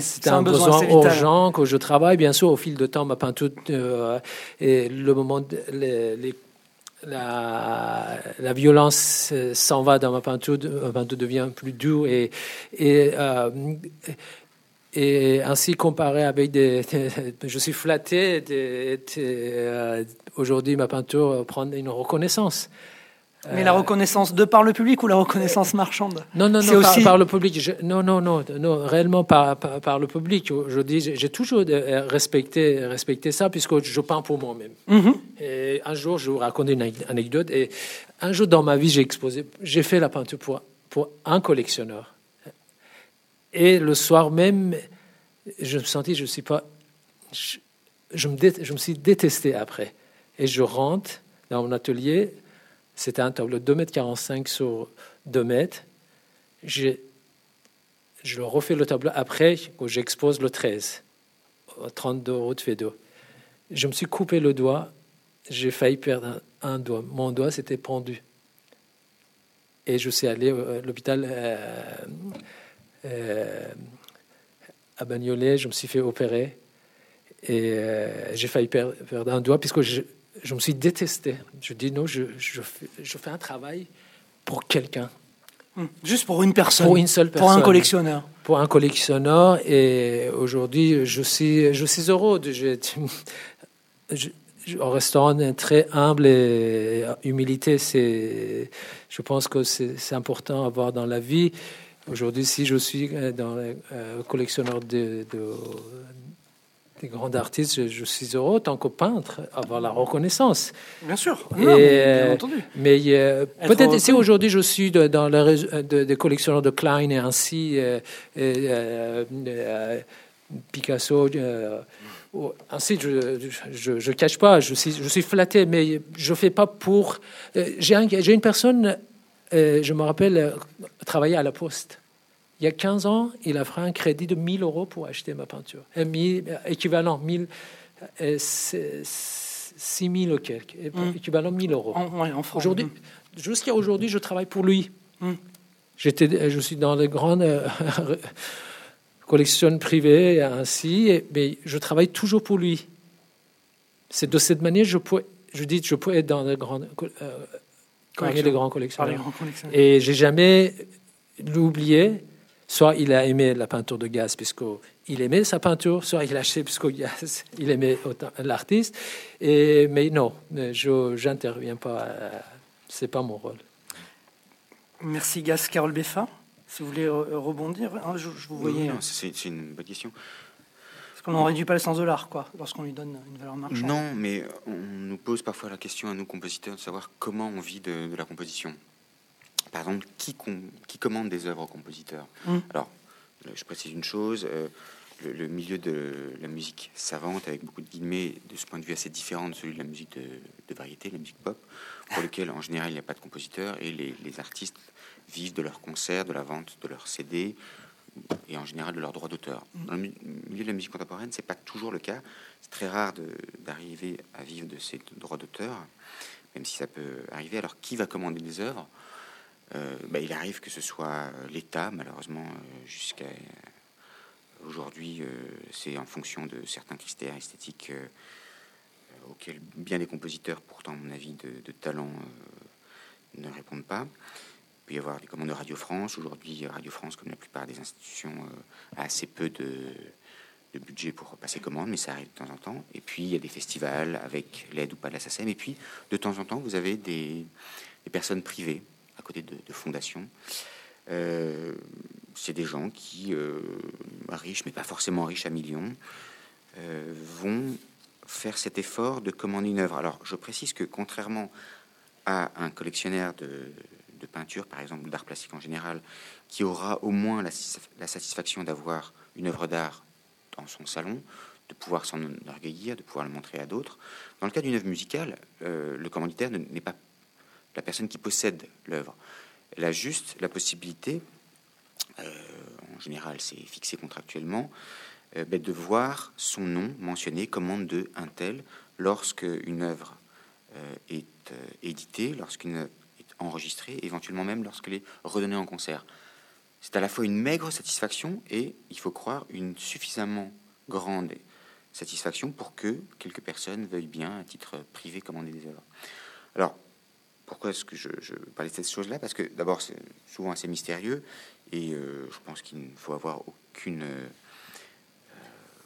c'est un, besoin, urgent que je travaille. Bien sûr, au fil de temps, ma peinture. Euh, et le moment. Les, la, la, violence s'en va dans ma peinture. Ma peinture devient plus dure. Et. et euh, et ainsi comparé avec des, je suis flatté euh, aujourd'hui ma peinture prend une reconnaissance. Mais la reconnaissance de par le public ou la reconnaissance marchande? Non, non, non, aussi... par, le public. non, non, non, non, réellement par, par, le public. Je dis, j'ai toujours euh, respecté, respecté ça puisque je peins pour moi-même. Mhm. Et un jour, je vous raconte une anecdote. Et un jour dans ma vie, j'ai exposé, j'ai fait la peinture pour, pour un collectionneur. Et le soir même, je me sentis, je suis pas, je, me, je me suis détesté après. Et je rentre dans mon atelier. C'était un tableau de 2,45 m sur 2 mètres. Je refais le tableau après, où j'expose le 13, 32 euros de Fédo. Je me suis coupé le doigt, j'ai failli perdre un, doigt. Mon doigt s'était pendu. Et je suis allé à l'hôpital euh, euh, à Bagnolet, je me suis fait opérer et euh, j'ai failli perdre, un doigt puisque je, je, me suis détesté. Je dis non, je, je, fais, je fais, un travail pour quelqu'un. Hmm. Juste pour une personne. Pour une seule personne. Pour un collectionneur. Pour un collectionneur. Et aujourd'hui, je suis, je suis heureux. De, je, en restant très humble et humilité, c'est, je pense que c'est important à avoir dans la vie. Aujourd'hui, si je suis euh, dans le euh, collectionneur de, des grands artistes, je, suis heureux, tant que peintre, avoir la reconnaissance. Bien sûr, bien euh, entendu. Mais peut-être si aujourd'hui je suis dans le réseau des collectionneurs de Klein et ainsi, Picasso, ainsi, je ne cache pas, je suis, je suis flatté, mais je ne fais pas pour... J'ai une personne euh, je me rappelle euh, travailler à la Poste. Il y a 15 ans, il a fait un crédit de 1000 euros pour acheter ma peinture. Euh, équivalent 1000, 6000 ou quelques, équivalent 1000 euros. En, aujourd'hui, jusqu'à aujourd'hui, je travaille pour lui. Mmh. J'étais, je suis dans les grandes collections privées ainsi, mais je travaille toujours pour lui. C'est de cette manière je peux, je dis, je peux être dans les grandes parmi les grands collectionneurs. Et j'ai jamais l'oublié. Soit il a aimé la peinture de gaz puisqu'il aimait sa peinture, soit il a acheté puisqu'il aimait l'artiste. Et mais non, je n'interviens pas. C'est pas mon rôle. Merci Gas Carole Beffa. Si vous voulez rebondir, hein, je, vous voyais. c'est une bonne question. On n'en réduit pas le sens de l'art, quoi, lorsqu'on lui donne une valeur marchande. Non, mais on nous pose parfois la question à nous compositeurs de savoir comment on vit de, la composition. Par exemple, qui, qui commande des œuvres aux compositeurs? Hum. Alors, je précise une chose. Euh, le, milieu de la musique savante, avec beaucoup de guillemets, de ce point de vue assez différent de celui de la musique de, variété, la musique pop, pour lequel en général il n'y a pas de compositeur et les, les, artistes vivent de leurs concerts, de la vente de leurs CD, et en général de leurs droits d'auteur. Dans le milieu de la musique contemporaine, c'est pas toujours le cas. C'est très rare d'arriver à vivre de ces droits d'auteur, même si ça peut arriver. Alors, qui va commander des œuvres? Euh, bah, Il arrive que ce soit l'État, malheureusement, euh, jusqu'à aujourd'hui, euh, c'est en fonction de certains critères esthétiques auxquels bien des compositeurs, pourtant, à mon avis, de talent, ne répondent pas. Il peut y avoir des commandes de Radio France. Aujourd'hui, Radio France, comme la plupart des institutions, euh, a assez peu de, budget pour passer commande, mais ça arrive de temps en temps. Et puis, il y a des festivals avec l'aide ou pas de la SACEM. Et puis, de temps en temps, vous avez des, personnes privées à côté de, fondations. Euh, c'est des gens qui, euh, riches, mais pas forcément riches à millions, vont faire cet effort de commander une œuvre. Alors, je précise que contrairement à un collectionneur de, de peinture, par exemple, d'art plastique en général, qui aura au moins la, satisfaction d'avoir une œuvre d'art dans son salon, de pouvoir s'en orgueillir, de pouvoir le montrer à d'autres. Dans le cas d'une œuvre musicale, euh, le commanditaire n'est pas la personne qui possède l'œuvre. Elle a juste la possibilité, euh, en général c'est fixé contractuellement, euh, ben, de voir son nom mentionné commande de un tel lorsque une œuvre est éditée, lorsqu'une enregistrée, éventuellement même lorsqu'elle est redonnée en concert. C'est à la fois une maigre satisfaction et, il faut croire, une suffisamment grande satisfaction pour que quelques personnes veuillent bien, à titre privé, commander des œuvres. Alors, pourquoi est-ce que je, je parlais de cette chose-là? Parce que d'abord, c'est souvent assez mystérieux et euh, je pense qu'il ne faut avoir aucune. Euh,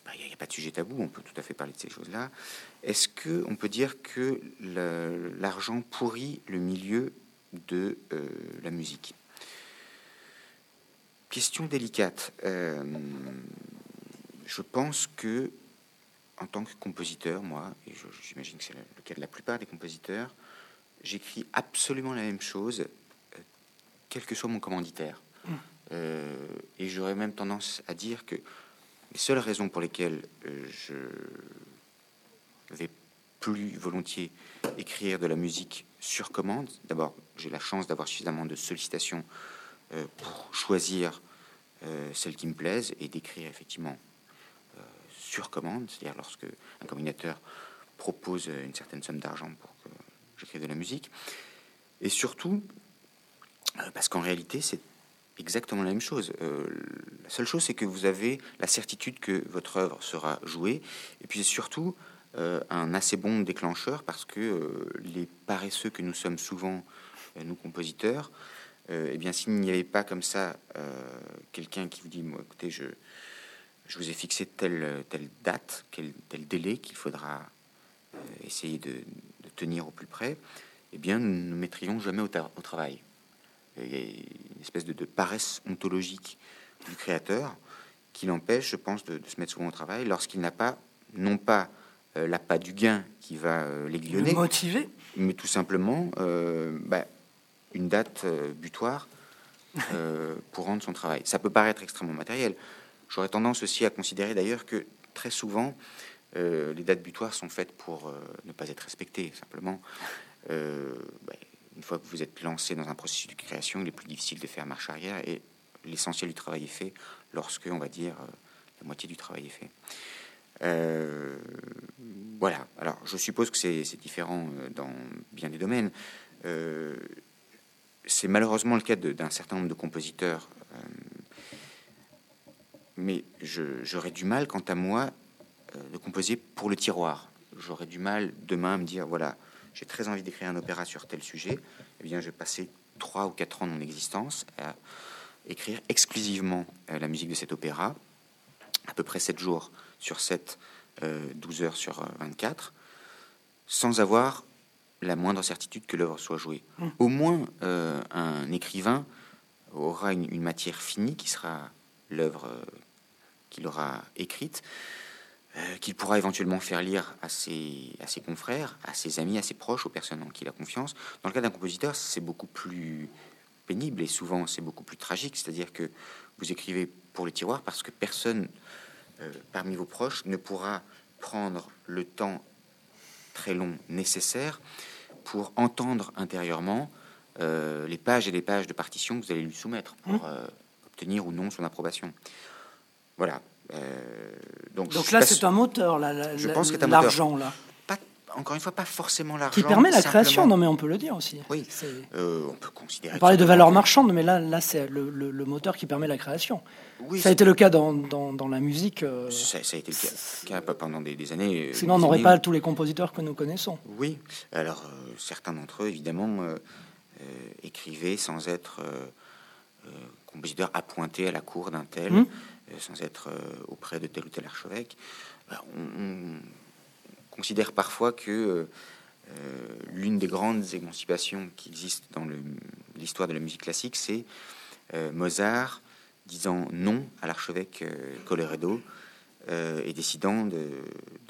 bah, il n'y a, pas de sujet tabou, on peut tout à fait parler de ces choses-là. Est-ce que on peut dire que l'argent pourrit le milieu de euh, la musique. Question délicate. Euh, je pense que, en tant que compositeur, moi, et j'imagine que c'est le cas de la plupart des compositeurs, j'écris absolument la même chose, euh, quel que soit mon commanditaire. Mmh. et j'aurais même tendance à dire que les seules raisons pour lesquelles je vais plus volontiers écrire de la musique sur commande. D'abord, j'ai la chance d'avoir suffisamment de sollicitations euh, pour choisir euh, celles qui me plaisent et d'écrire effectivement euh, sur commande, c'est-à-dire lorsque un combinateur propose une certaine somme d'argent pour que j'écrive de la musique. Et surtout, parce qu'en réalité, c'est exactement la même chose. la seule chose, c'est que vous avez la certitude que votre œuvre sera jouée, et puis surtout, un assez bon déclencheur parce que euh, les paresseux que nous sommes souvent, euh, nous compositeurs, eh bien, s'il n'y avait pas comme ça quelqu'un qui vous dit, moi, écoutez, je, je vous ai fixé telle, telle date, quel, tel délai qu'il faudra essayer de, tenir au plus près, eh bien, nous ne mettrions jamais au, travail. Il y a une espèce de, paresse ontologique du créateur qui l'empêche, je pense, de, se mettre souvent au travail lorsqu'il n'a pas, non pas euh, l'appât du gain qui va euh, l'aiguillonner. Motiver Mais tout simplement, euh, bah, une date butoir pour rendre son travail. Ça peut paraître extrêmement matériel. J'aurais tendance aussi à considérer d'ailleurs que très souvent, les dates butoirs sont faites pour ne pas être respectées. Simplement, bah, une fois que vous êtes lancé dans un processus de création, il est plus difficile de faire marche arrière et l'essentiel du travail est fait lorsque, on va dire, la moitié du travail est fait. Euh, voilà. Alors, je suppose que c'est différent euh, dans bien des domaines. Euh, c'est malheureusement le cas d'un certain nombre de compositeurs. mais j'aurais du mal, quant à moi, de composer pour le tiroir. J'aurais du mal demain à me dire voilà, j'ai très envie d'écrire un opéra sur tel sujet. Eh bien, je vais passer trois ou quatre ans de mon existence à écrire exclusivement la musique de cet opéra, à peu près sept jours sur 7, 12 euh, heures sur 24, euh, sans avoir la moindre certitude que l'œuvre soit jouée. Hum. Au moins, euh, un écrivain aura une, matière finie qui sera l'œuvre qu'il aura écrite, qu'il pourra éventuellement faire lire à ses, à ses confrères, à ses amis, à ses proches, aux personnes en qui il a confiance. Dans le cas d'un compositeur, c'est beaucoup plus pénible et souvent c'est beaucoup plus tragique, c'est-à-dire que vous écrivez pour le tiroir parce que personne euh, parmi vos proches ne pourra prendre le temps très long nécessaire pour entendre intérieurement euh, les pages et les pages de partition que vous allez lui soumettre pour mmh. euh, obtenir ou non son approbation. Voilà. donc, donc là, c'est un moteur, là, je pense que l'argent, là encore une fois, pas forcément l'argent. Qui permet la création, non mais on peut le dire aussi. Oui, euh, on peut considérer. On parlait de valeur marchande, mais là, là c'est le, le, moteur qui permet la création. Oui, ça a été le cas dans, dans, dans la musique. Euh, ça, a été le cas, pendant des, années. Euh, Sinon, on n'aurait pas tous les compositeurs que nous connaissons. Oui, alors certains d'entre eux, évidemment, écrivaient sans être compositeurs appointés à la cour d'un tel, hum. sans être auprès de tel ou tel archevêque. On considère parfois que euh, euh, l'une des grandes émancipations qui existent dans l'histoire de la musique classique, c'est euh, Mozart disant non à l'archevêque Colloredo et décidant de,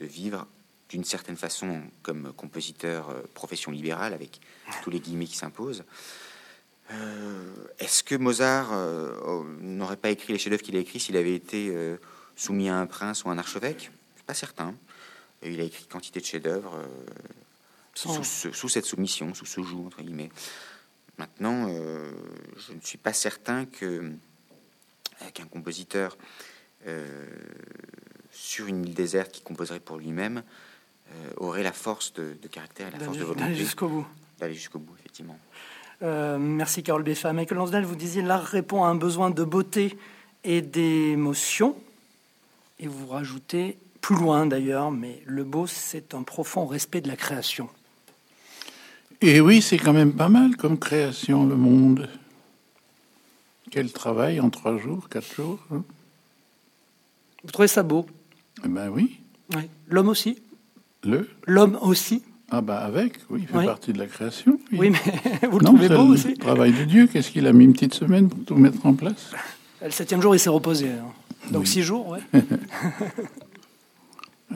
vivre d'une certaine façon comme compositeur profession libérale avec tous les guillemets qui s'imposent. Est-ce que Mozart n'aurait pas écrit les chefs-d'œuvre qu'il a écrits s'il avait été soumis à un prince ou un archevêque? Pas certain. Et il a écrit quantité de chefs-d'œuvre euh, sous, cette soumission, sous ce joug, entre guillemets. Maintenant, euh, je ne suis pas certain que euh, qu'un compositeur sur une île déserte qui composerait pour lui-même aurait la force de, caractère et la force de volonté. D'aller jusqu'au bout. D'aller jusqu'au bout, effectivement. merci Carole Beffa. Michael Lansdale, vous disiez l'art répond à un besoin de beauté et d'émotion. Et vous rajoutez plus loin d'ailleurs, mais le beau, c'est un profond respect de la création. Et oui, c'est quand même pas mal comme création, le monde. Quel travail en trois jours, quatre jours. Hein. Vous trouvez ça beau? Eh Ben oui. L'homme aussi? Le? L'homme aussi Ah bah avec, oui, il fait partie de la création. Oui, mais vous le trouvez beau aussi le travail de Dieu, qu'est-ce qu'il a mis une petite semaine pour tout mettre en place? Le septième jour, il s'est reposé. Hein. Donc six jours, ouais.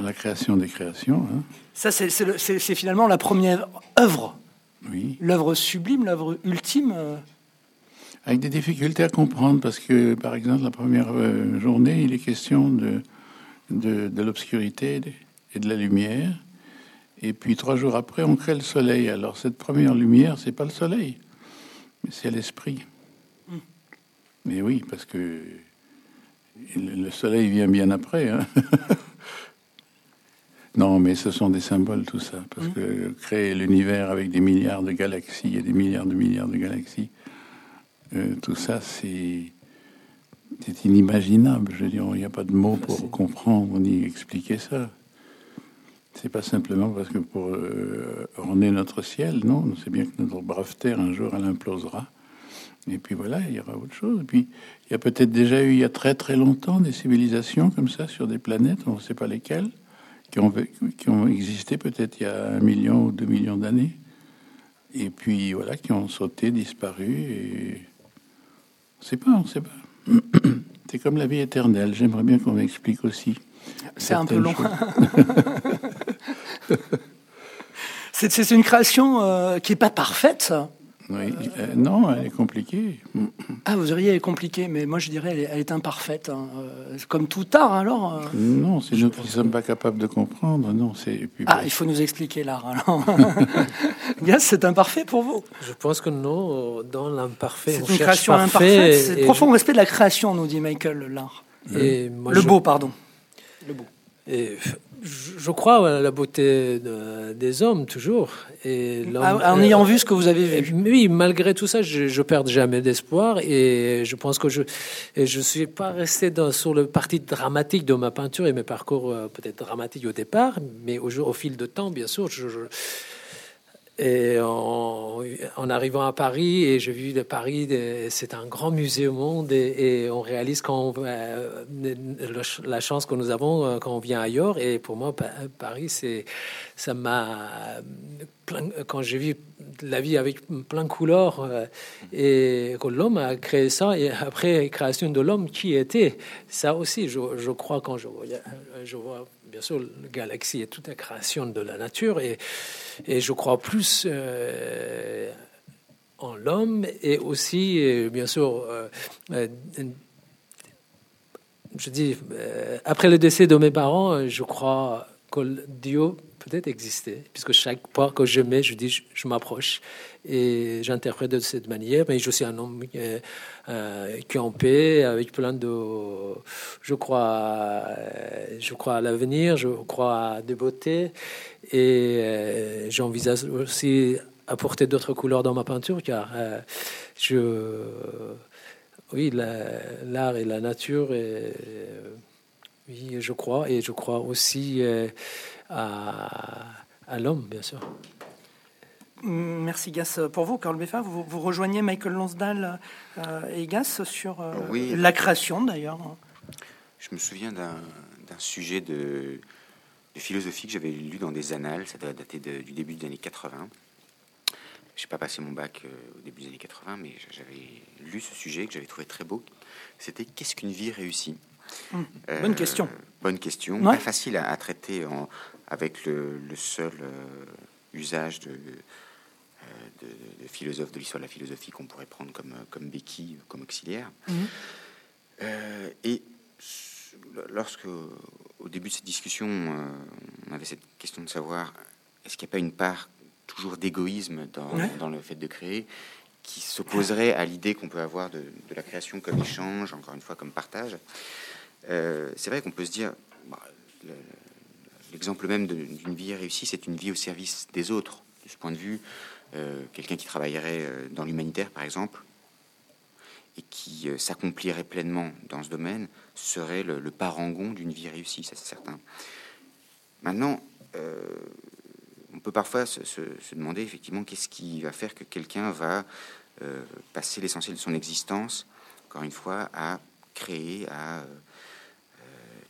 la création des créations. Hein. Ça, c'est finalement la première œuvre. Oui. L'œuvre sublime, l'œuvre ultime. Euh. Avec des difficultés à comprendre, parce que, par exemple, la première euh, journée, il est question de, de, l'obscurité et de la lumière. Et puis, trois jours après, on crée le soleil. Alors, cette première lumière, c'est pas le soleil, mais c'est l'esprit. Hmm. Mais oui, parce que le soleil vient bien après. Hein. Non, mais ce sont des symboles, tout ça. Parce mmh. que créer l'univers avec des milliards de galaxies et des milliards de milliards de galaxies, euh, tout ça, c'est c'est inimaginable. Je veux dire, il n'y a pas de mots pour comprendre ni expliquer ça. C'est pas simplement parce que pour euh, orner notre ciel, non. On sait bien que notre brave terre, un jour, elle implosera. Et puis voilà, il y aura autre chose. Et puis, il y a peut-être déjà eu, il y a très très longtemps, des civilisations comme ça sur des planètes, on ne sait pas lesquelles qui ont, qui ont existé peut-être il y a un million ou deux millions d'années, et puis voilà, qui ont sauté, disparu, et on ne sait pas, on ne sait pas. C'est comme la vie éternelle, j'aimerais bien qu'on m'explique aussi. C'est un peu long. c'est une création euh, qui n'est pas parfaite, ça. Oui. Euh, non, elle est compliquée. Ah, vous auriez elle est compliquée, mais moi je dirais elle est, imparfaite. Hein. Euh, comme tout art, alors. Euh, non, c'est nous qui ne sommes pas capables de comprendre. Non, c'est. Ah, il faut nous expliquer l'art. Alors, c'est imparfait pour vous? Je pense que non, dans l'imparfait, c'est une création imparfaite. C'est profond respect de la création, nous dit Michael l'art. Et le beau, pardon. Le beau. Et je crois à la beauté des hommes toujours. Et en ayant vu ce que vous avez vu. Oui, malgré tout ça, je, ne perds jamais d'espoir et je pense que je ne je suis pas resté dans, sur le parti dramatique de ma peinture et mes parcours euh, peut-être dramatiques au départ, mais au, au fil de temps, bien sûr, je, et en, arrivant à Paris, et j'ai vu de Paris, c'est un grand musée au monde, et, on réalise quand euh, la chance que nous avons euh, quand on vient ailleurs. Et pour moi, Paris, c'est ça m'a quand j'ai vu la vie avec plein de couleurs euh, et que l'homme a créé ça et après création de l'homme qui était ça aussi je, je crois quand je je vois bien sûr, la galaxie est toute la création de la nature et, et je crois plus euh, en l'homme et aussi, euh, bien sûr, euh, je dis, après le décès de mes parents, je crois que Dieu peut-être existait, puisque chaque pas que je mets, je dis, je, m'approche et j'interprète de cette manière. Mais je suis un homme euh, euh, qui est en paix, avec plein de, je crois, je crois à l'avenir, je crois à des beautés, et j'envisage aussi apporter d'autres couleurs dans ma peinture, car je, oui, l'art et la nature et oui, je crois, et je crois aussi euh, à l'homme, bien sûr. Merci Gas. Pour vous, Carl Beffa, vous, vous rejoignez Michael Lonsdale euh, et Gas sur euh, la création d'ailleurs. Je me souviens d'un sujet de, de, philosophie que j'avais lu dans des annales, ça doit dater du début des années 80. Je n'ai pas passé mon bac au début des années 80, mais j'avais lu ce sujet que j'avais trouvé très beau. C'était Qu'est-ce qu'une vie réussie? Hum, bonne question. Euh, bonne question. Pas facile à, traiter avec le, seul euh, usage de, euh, de, philosophe de l'histoire de la philosophie qu'on pourrait prendre comme, comme béquille, comme auxiliaire. Hum. et lorsque, au début de cette discussion, on avait cette question de savoir est-ce qu'il n'y a pas une part toujours d'égoïsme dans, dans, le fait de créer qui s'opposerait à l'idée qu'on peut avoir de, de, la création comme échange, encore une fois comme partage? Euh, c'est vrai qu'on peut se dire, bah, l'exemple même d'une vie réussie, c'est une vie au service des autres. De ce point de vue, euh, quelqu'un qui travaillerait euh, dans l'humanitaire, par exemple, et qui s'accomplirait pleinement dans ce domaine, serait le, parangon d'une vie réussie, ça c'est certain. Maintenant, on peut parfois se, demander effectivement qu'est-ce qui va faire que quelqu'un va passer l'essentiel de son existence, encore une fois, à créer, à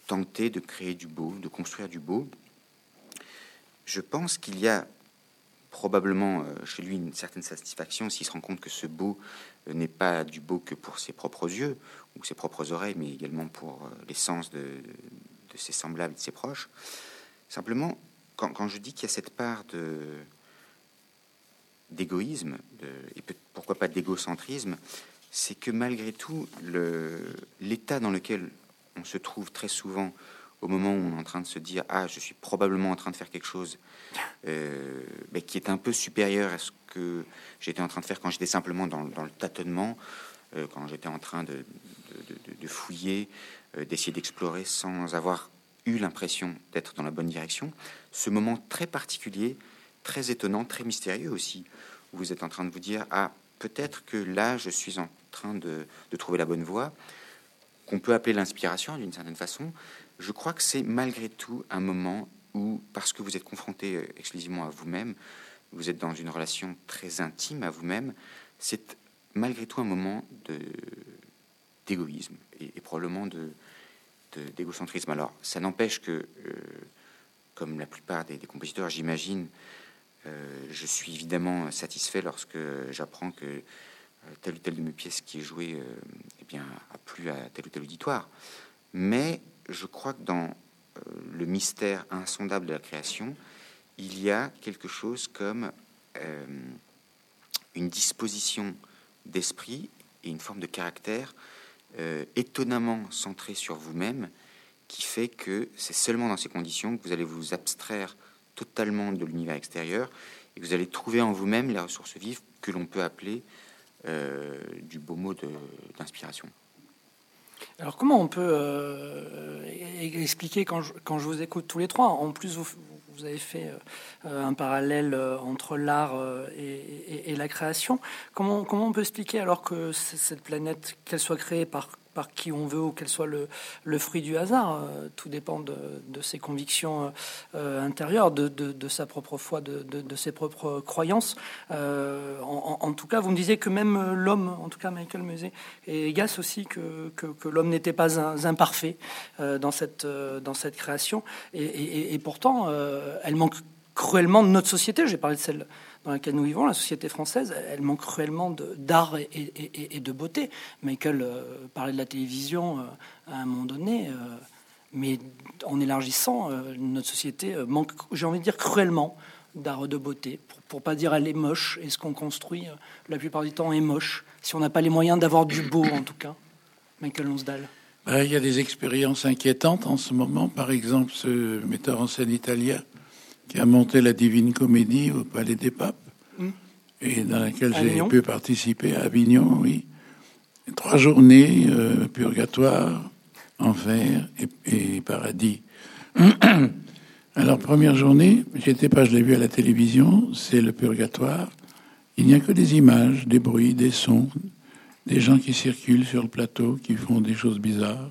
tenter de créer du beau, de construire du beau. Je pense qu'il y a probablement euh, chez lui une certaine satisfaction s'il se rend compte que ce beau euh, n'est pas du beau que pour ses propres yeux ou ses propres oreilles, mais également pour euh, l'essence de, de ses semblables, de ses proches. Simplement, quand, je dis qu'il y a cette part de d'égoïsme, et pourquoi pas d'égocentrisme, c'est que malgré tout, l'état dans lequel on se trouve très souvent au moment où on est en train de se dire ah je suis probablement en train de faire quelque chose euh, qui est un peu supérieur à ce que j'étais en train de faire quand j'étais simplement dans, le tâtonnement, euh, quand j'étais en train de, fouiller, euh, d'essayer d'explorer sans avoir eu l'impression d'être dans la bonne direction. Ce moment très particulier, très étonnant, très mystérieux aussi, où vous êtes en train de vous dire ah peut-être que là je suis en train de trouver la bonne voie qu'on peut appeler l'inspiration d'une certaine façon, je crois que c'est malgré tout un moment où, parce que vous êtes confronté euh, exclusivement à vous-même, vous êtes dans une relation très intime à vous-même, c'est malgré tout un moment d'égoïsme et, probablement de, d'égocentrisme. Alors, ça n'empêche que, euh, comme la plupart des, compositeurs, j'imagine, euh, je suis évidemment satisfait lorsque j'apprends que telle ou telle de mes pièces qui est jouée eh bien, a plu à tel ou tel auditoire. Mais je crois que dans euh, le mystère insondable de la création, il y a quelque chose comme une disposition d'esprit et une forme de caractère étonnamment centré sur vous-même qui fait que c'est seulement dans ces conditions que vous allez vous abstraire totalement de l'univers extérieur et que vous allez trouver en vous-même les ressources vives que l'on peut appeler euh, du beau mot d'inspiration. Alors comment on peut euh, expliquer quand je, quand je, vous écoute tous les trois? En plus, vous, vous avez fait euh, un parallèle entre l'art et, et, la création. Comment, comment on peut expliquer alors que cette planète, qu'elle soit créée par par qui on veut ou qu'elle soit le, fruit du hasard. Euh, tout dépend de, ses convictions euh, euh, intérieures, de, sa propre foi, de, ses propres croyances. en, tout cas, vous me disiez que même l'homme, en tout cas Michael Musée et Gas aussi, que, que, l'homme n'était pas un, imparfait dans, cette, dans cette création. Et, et pourtant, elle manque cruellement de notre société. J'ai parlé de celle dans laquelle nous vivons, la société française, elle manque cruellement d'art et, de beauté. Michael euh, parlait de la télévision euh, à un moment donné, euh, mais en élargissant, notre société manque, j'ai envie de dire, cruellement d'art de beauté, pour, ne pas dire elle est moche, et ce qu'on construit la plupart du temps est moche, si on n'a pas les moyens d'avoir du beau en tout cas. Michael Lonsdale. Il y a des expériences inquiétantes en ce moment. Par exemple, ce metteur en scène italien qui a monté la Divine Comédie au Palais des Papes Mm. et dans laquelle j'ai pu participer à Avignon, oui. Trois journées, euh, purgatoire, enfer et, et paradis. Alors, première journée, j'étais pas, je l'ai vu à la télévision, c'est le purgatoire. Il n'y a que des images, des bruits, des sons, des gens qui circulent sur le plateau, qui font des choses bizarres.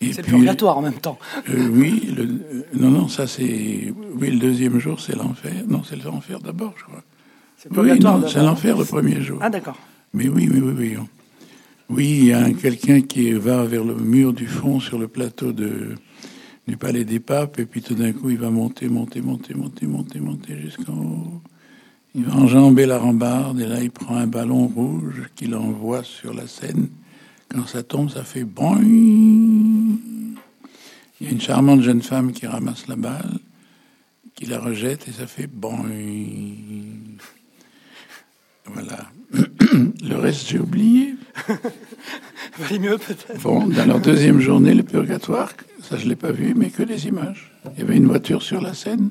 C'est le purgatoire en même temps. euh, oui, le, euh, non, non, ça c'est. Oui, le deuxième jour, c'est l'enfer. Non, c'est l'enfer d'abord, je crois. C'est le Oui, purgatoire non, d'abord. c'est l'enfer le premier jour. Ah d'accord. Mais oui, oui, oui, oui. Oui, il y a un- quelqu'un qui va vers le mur du fond sur le plateau de, du Palais des Papes, et puis tout d'un coup, il va monter, monter, monter, monter, monter, monter jusqu'en haut. Il va enjamber la rambarde, et là, il prend un ballon rouge qu'il envoie sur la scène. Quand ça tombe, ça fait boing. Il y a une charmante jeune femme qui ramasse la balle, qui la rejette, et ça fait boing. Voilà. Le reste, j'ai oublié. Valait mieux peut-être. Bon, dans leur deuxième journée, le purgatoire, ça je l'ai pas vu, mais que des images. Il y avait une voiture sur la scène.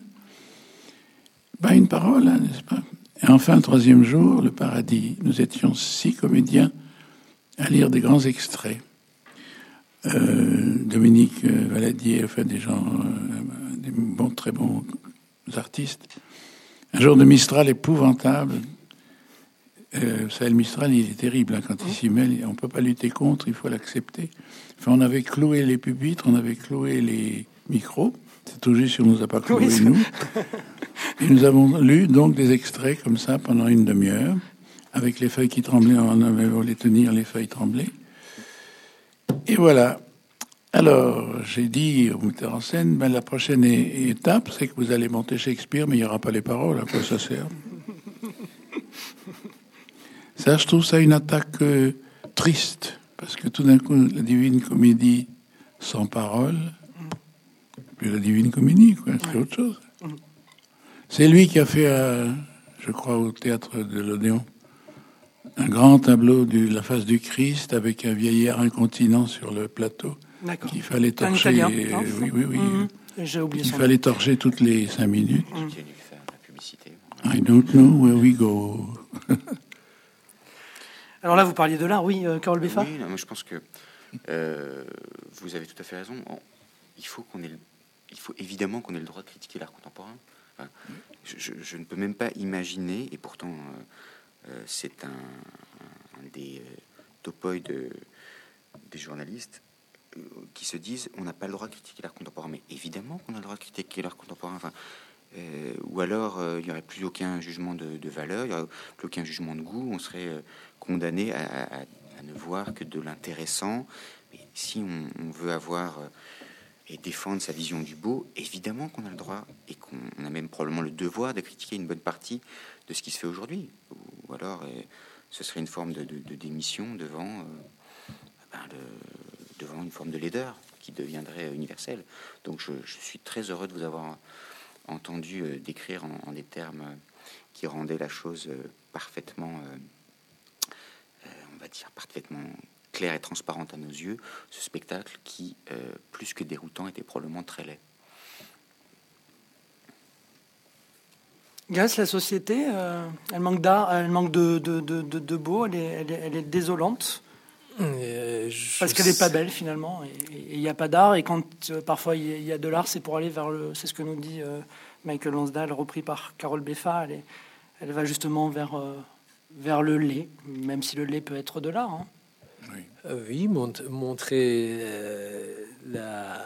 Pas une parole, hein, n'est-ce pas? Et enfin, troisième jour, le paradis. Nous étions six comédiens à lire des grands extraits. Euh, Dominique euh, Valadier, enfin des gens, euh, des bons, très bons artistes. Un jour de Mistral épouvantable. Euh, vous savez, le Mistral, il est terrible hein, quand il s'y mêle. On ne peut pas lutter contre, il faut l'accepter. Enfin, on avait cloué les pupitres, on avait cloué les micros. C'est tout juste si on nous a pas cloué, Oui, nous. Et nous avons lu donc des extraits comme ça pendant une demi-heure, avec les feuilles qui tremblaient, on avait voulu tenir les feuilles tremblaient. Et voilà. Alors, j'ai dit au metteur en scène, ben, la prochaine étape, c'est que vous allez monter Shakespeare, mais il n'y aura pas les paroles, à quoi ça sert? Ça, je trouve ça une attaque euh, triste, parce que tout d'un coup, la divine comédie sans parole, puis la divine comédie, quoi, c'est autre chose. C'est lui qui a fait, euh, je crois, au théâtre de l'Odéon, grand tableau de la face du Christ avec un vieillard incontinent sur le plateau D'accord. qu'il fallait torcher. Italien, oui, oui, oui. Mhm. J'ai oublié Il fallait torcher toutes les cinq minutes. Publicité. I don't know where we go. Alors là, vous parliez de l'art, oui, euh, Carole Beffa? Oui, non, je pense que euh, vous avez tout à fait raison. On- il faut qu'on ait, il faut évidemment qu'on ait le droit de critiquer l'art contemporain. Enfin, je, je- je ne peux même pas imaginer, et pourtant euh, c'est un, des euh, topoïs de- des journalistes euh, qui se disent on n'a pas le droit de critiquer l'art contemporain. Mais évidemment qu'on a le droit de critiquer l'art contemporain. Enfin, euh, ou alors euh, il n'y aurait plus aucun jugement de, valeur, il n'y aurait plus aucun jugement de goût, on serait euh, condamné à, ne voir que de l'intéressant. Si on, on veut avoir euh, et défendre sa vision du beau, évidemment qu'on a le droit et qu'on on a même probablement le devoir de critiquer une bonne partie de ce qui se fait aujourd'hui. Ou, alors, ce serait une forme de, démission devant, euh, ben, devant une forme de laideur qui deviendrait universelle. Donc, je, suis très heureux de vous avoir entendu euh, décrire en, des termes euh, qui rendaient la chose parfaitement, on va dire, parfaitement claire et transparente à nos yeux, ce spectacle qui, plus que déroutant, était probablement très laid. Gas, la société, euh, elle manque d'art, elle manque de, de, de, de- beau, elle est, elle est, elle est désolante. Euh, Parce qu'elle n'est pas belle finalement, il n'y a pas d'art. Et quand euh, parfois il y a- il y, a de l'art, c'est pour aller vers le. C'est ce que nous dit euh, Michael Lansdale, repris par Carole Beffa. Elle, est- elle va justement vers, vers le lait, même si le lait peut être de l'art. hein. Oui, mont- montrer la.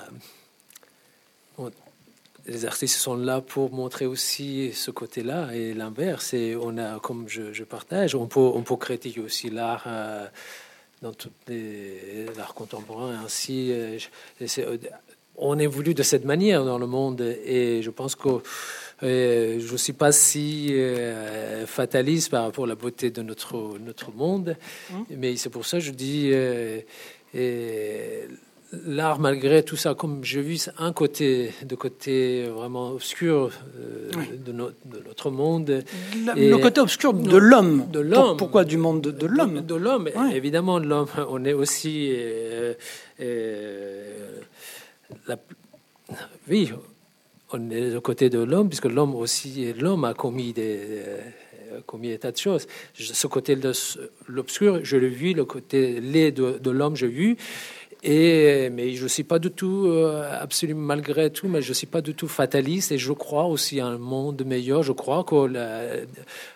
Les artistes sont là pour montrer aussi ce côté-là et l'inverse. Et on a, comme je, je partage, on peut, on peut critiquer aussi l'art euh, dans tout les- l'art contemporain. Ainsi, euh, je- c'est- on évolue de cette manière dans le monde et je pense que euh, je ne suis pas si euh, fataliste par rapport à la beauté de notre, notre monde, mais c'est pour ça que je dis euh, et l'art, malgré tout ça, comme j'ai vu, un côté, de côté vraiment obscur euh, de, notre monde. le côté obscur de l'homme. De l'homme. Pourquoi du monde de, l'homme? De, l'homme, évidemment, l'homme. On est aussi. Euh, euh, oui, on est de côté de l'homme, puisque l'homme aussi, l'homme a commis des commis des tas de choses. Ce côté de l'obscur, je l'ai vu, le côté laid de, de l'homme, j'ai vu. Et, mais je ne suis pas du tout, euh, absolument malgré tout, mais je ne suis pas du tout fataliste et je crois aussi à un monde meilleur. Je crois que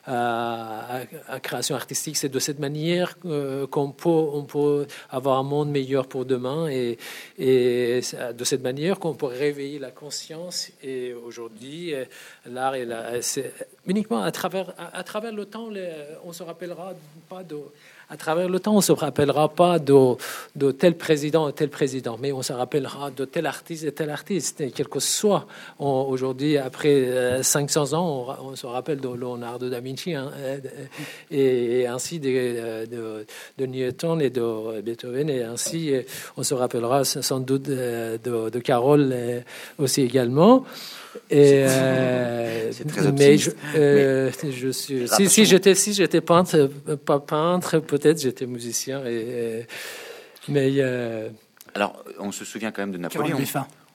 la, création artistique, c'est de cette manière euh, qu'on peut, avoir un monde meilleur pour demain et, et de cette manière qu'on peut réveiller la conscience. Et aujourd'hui, euh, l'art c'est uniquement à travers, à, travers le temps, on se rappellera pas de à travers le temps, on ne se rappellera pas de, de, tel président ou tel président, mais on se rappellera de tel artiste et tel artiste. Et quel que soit, aujourd'hui, après 500 euh, ans, on, se rappelle de Leonardo da Vinci hein, et, ainsi de, de, de, Newton et de Beethoven, et ainsi on se rappellera sans doute de, de Carole euh, aussi également. Et euh, mais je, euh, je suis si, si j'étais si j'étais peintre pas peintre peut-être j'étais musicien et, mais euh, alors on se souvient quand même de Napoléon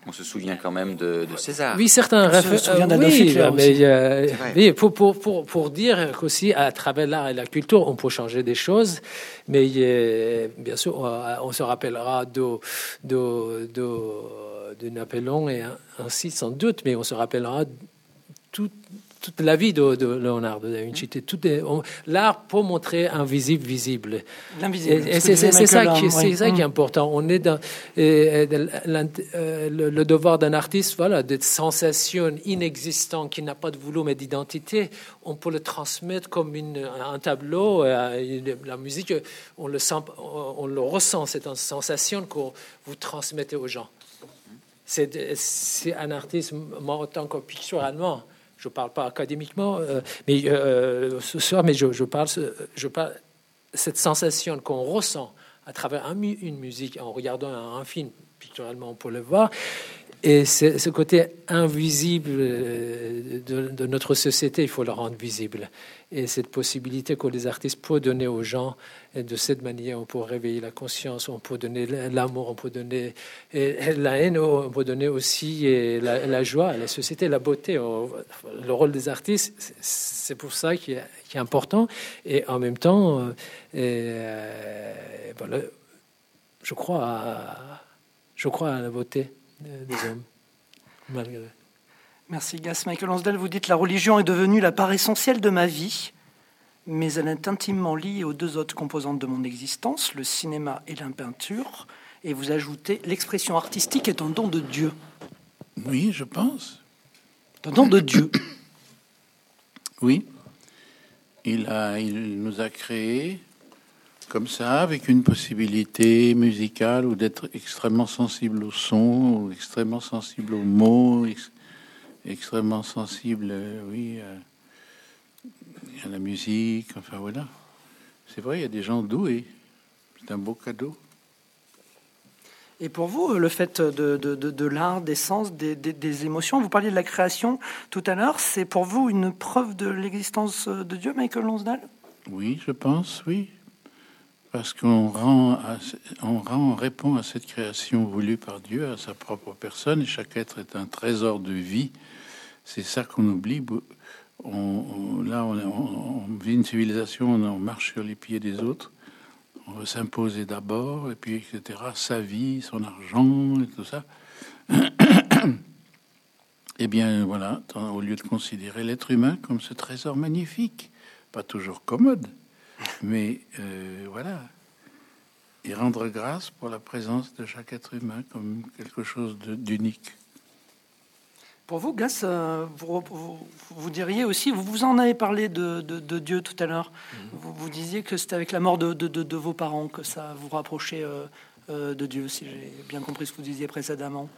on se souvient quand même de, de César. Oui, certains réfèrent. Euh, oui, mais, euh, oui, pour, pour, pour, pour dire qu'aussi, à travers l'art et la culture, on peut changer des choses. Mais bien sûr, on, se rappellera de, de, de, de Napoléon et ainsi sans doute, mais on se rappellera tout, toute la vie de, de Leonardo da Vinci. Tout l'art pour montrer invisible visible. L'invisible. Et, c'est ça, qui, c'est ça qui est important. On est dans euh, le, devoir d'un artiste, voilà, de sensations inexistantes qui n'a pas de volume et d'identité. On peut le transmettre comme une, un tableau. Euh, la musique, on le sent, on le ressent. C'est une sensation que vous transmettez aux gens. C'est un artiste, moi, autant que picturalement je ne parle pas académiquement, euh, mais euh, ce soir, mais je, parle, je cette sensation qu'on ressent à travers une musique en regardant un, film, picturalement on peut le voir, et ce côté invisible euh, de, notre société, il faut le rendre visible. Et cette possibilité que les artistes peuvent donner aux gens, de cette manière, on peut réveiller la conscience, on peut donner l'amour, on peut donner la haine, on peut donner aussi la, joie à la société, la beauté. Le rôle des artistes, c'est pour ça qui est, important. Et en même temps, euh, euh, je crois à la beauté des hommes, malgré. Merci Gas. Michael Lansdale, vous dites la religion est devenue la part essentielle de ma vie, mais elle est intimement liée aux deux autres composantes de mon existence, le cinéma et la peinture. Et vous ajoutez l'expression artistique est un don de Dieu. Oui, je pense. Un don de Dieu. Oui. Il, a, il nous a créés comme ça, avec une possibilité musicale ou d'être extrêmement sensible au son, ou extrêmement sensible aux mots, extrêmement sensible, euh, oui, à, la musique, enfin voilà. C'est vrai, il y a des gens doués. C'est un beau cadeau. Et pour vous, le fait de, de, de, l'art, des sens, des, des, des, émotions, vous parliez de la création tout à l'heure, c'est pour vous une preuve de l'existence de Dieu, Michael Lonsdale? Oui, je pense, oui parce qu'on rend, on rend, répond à cette création voulue par Dieu, à sa propre personne, et chaque être est un trésor de vie. C'est ça qu'on oublie. On, là, on, vit une civilisation, on, marche sur les pieds des autres. On veut s'imposer d'abord, et puis, etc. Sa vie, son argent, et tout ça. eh bien, voilà, au lieu de considérer l'être humain comme ce trésor magnifique, pas toujours commode, mais euh, voilà, et rendre grâce pour la présence de chaque être humain comme quelque chose d'unique. Pour vous, Gas, euh, vous, vous, diriez aussi, vous vous en avez parlé de, de, Dieu tout à l'heure, mhm. vous, vous, disiez que c'était avec la mort de, de, vos parents que ça vous rapprochait euh, de Dieu, si j'ai bien compris ce que vous disiez précédemment.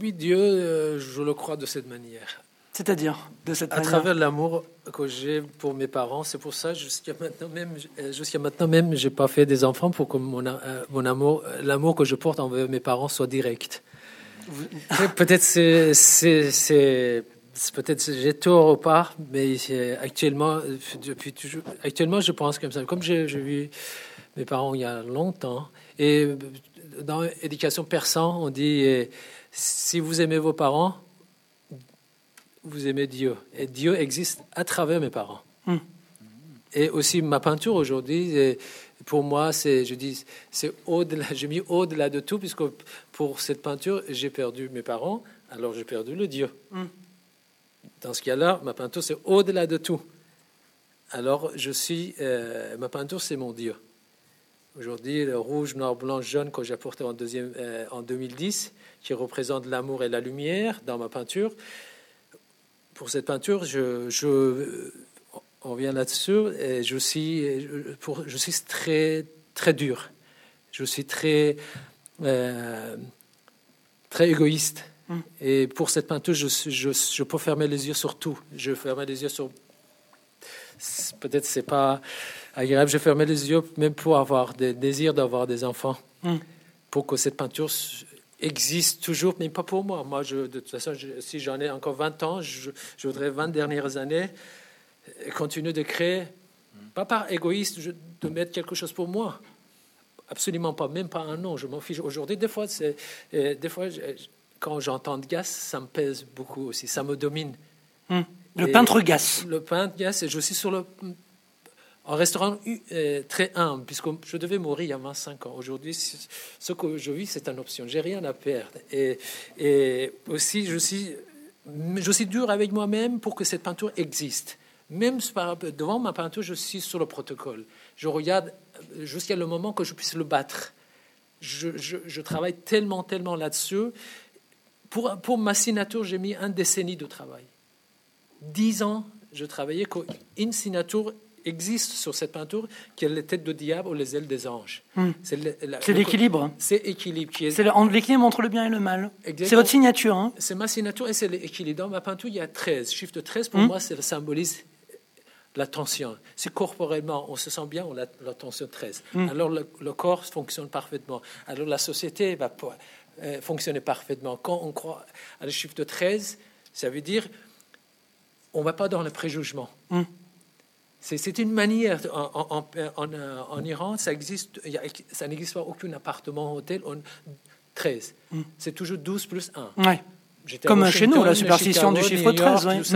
Oui, Dieu, je le crois de cette manière. C'est-à-dire de cette À travers l'amour que j'ai pour mes parents, c'est pour ça jusqu'à maintenant même, euh, jusqu'à maintenant même, j'ai pas fait des enfants pour que mon, euh, mon amour, l'amour que je porte envers mes parents soit direct. Peut-être c'est, peut-être j'ai tort au part, mais actuellement, depuis toujours, actuellement, je pense comme ça. Comme j'ai, j'ai vu mes parents il y a longtemps, et dans l'éducation persan, on dit si vous aimez vos parents, vous aimez Dieu. Et Dieu existe à travers mes parents. Hmm. Et aussi ma peinture aujourd'hui, pour moi, c'est, je dis, c'est au-delà, j'ai mis au-delà de tout, puisque pour cette peinture, j'ai perdu mes parents, alors j'ai perdu le Dieu. Hmm. Dans ce cas-là, ma peinture, c'est au-delà de tout. Alors, je suis, euh, ma peinture, c'est mon Dieu. Aujourd'hui, le rouge, noir, blanc, jaune que j'ai apporté en, deuxième, euh, en 2010, qui représente l'amour et la lumière dans ma peinture, pour cette peinture, je, je on vient là-dessus, et je suis, pour, je suis très, très dur. Je suis très, euh, très égoïste. Mm. Et pour cette peinture, je, je, je, peux fermer les yeux sur tout. Je ferme les yeux sur. Peut-être c'est pas agréable. Je ferme les yeux même pour avoir des désirs d'avoir des enfants. Mm. Pour que cette peinture existe toujours, mais pas pour moi. Moi, je, de toute façon, si j'en ai encore 20 ans, je, voudrais 20 dernières années continuer de créer, pas par égoïste, de mettre quelque chose pour moi. Absolument pas, même pas un nom, je m'en fiche. Aujourd'hui, des fois, c'est, des fois quand j'entends gaz, ça me pèse beaucoup aussi, ça me domine. Hmm. Le peintre Gas. Le peintre Gas, et je suis sur le un restaurant euh, très humble, puisque je devais mourir il y a 25 ans. Aujourd'hui, ce que je vis, c'est une option. J'ai rien à perdre. Et, aussi, je suis, je dur avec moi-même pour que cette peinture existe. Même devant ma peinture, je suis sur le protocole. Je regarde jusqu'à le moment que je puisse le battre. Je, travaille tellement, tellement là-dessus. Pour, pour ma signature, j'ai mis un décennie de travail. Dix ans, je travaillais une signature existe sur cette peinture, qui est les têtes de diable ou les ailes des anges. Hmm. C'est l'équilibre. C'est l'équilibre qui est. C'est l'équilibre entre le bien et le mal. C'est votre signature. Hein. C'est ma signature et c'est l'équilibre. Dans ma peinture, il y a 13. Chiffre de 13, pour hmm. moi, ça symbolise la tension. Si corporellement on se sent bien, on a la tension 13. Hmm. Alors le, corps fonctionne parfaitement. Alors la société va euh, fonctionner parfaitement. Quand on croit à le chiffre de 13, ça veut dire on ne va pas dans le préjugement. C'est une manière, en, en, Iran, ça existe, ça n'existe pas aucun appartement, hôtel, on, 13. Hmm. C'est toujours 12 plus 1. Ouais. Comme chez nous, la superstition du chiffre 13. Hmm.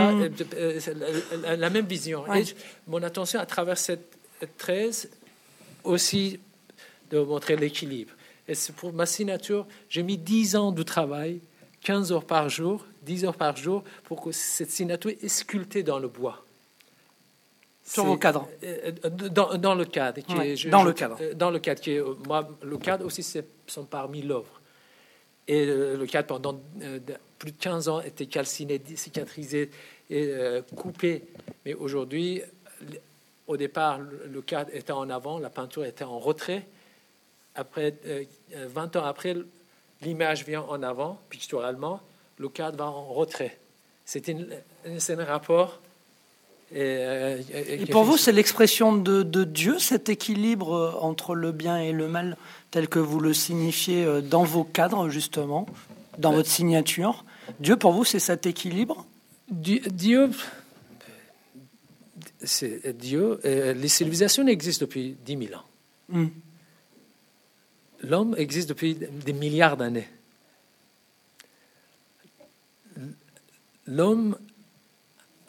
Euh, euh, la, même vision. Et mon attention à travers cette 13 aussi de montrer l'équilibre. Et pour ma signature, j'ai mis 10 ans de travail, 15 heures par jour, 10 heures par jour, pour que cette signature est sculptée dans le bois. Sur vos cadres euh, dans, dans, le cadre. Qui est, dans le cadre. Euh, dans le cadre. Qui est, moi, le cadre aussi, c'est sont parmi l'œuvre. Et le, cadre, pendant euh, plus de 15 ans, était calciné, cicatrisé et coupé. Mais aujourd'hui, au départ, le, cadre était en avant, la peinture était en retrait. Après, 20 ans après, l'image vient en avant, picturalement, le cadre va en retrait. C'est un rapport euh, et, pour vous, c'est l'expression de, Dieu, cet équilibre euh, entre le bien et le mal, tel que vous le signifiez euh, dans vos cadres, justement, dans votre signature? Dieu, pour vous, c'est cet équilibre? Dieu, c'est Dieu. les civilisations existent depuis 10 000 ans. Hmm. L'homme existe depuis des milliards d'années. L'homme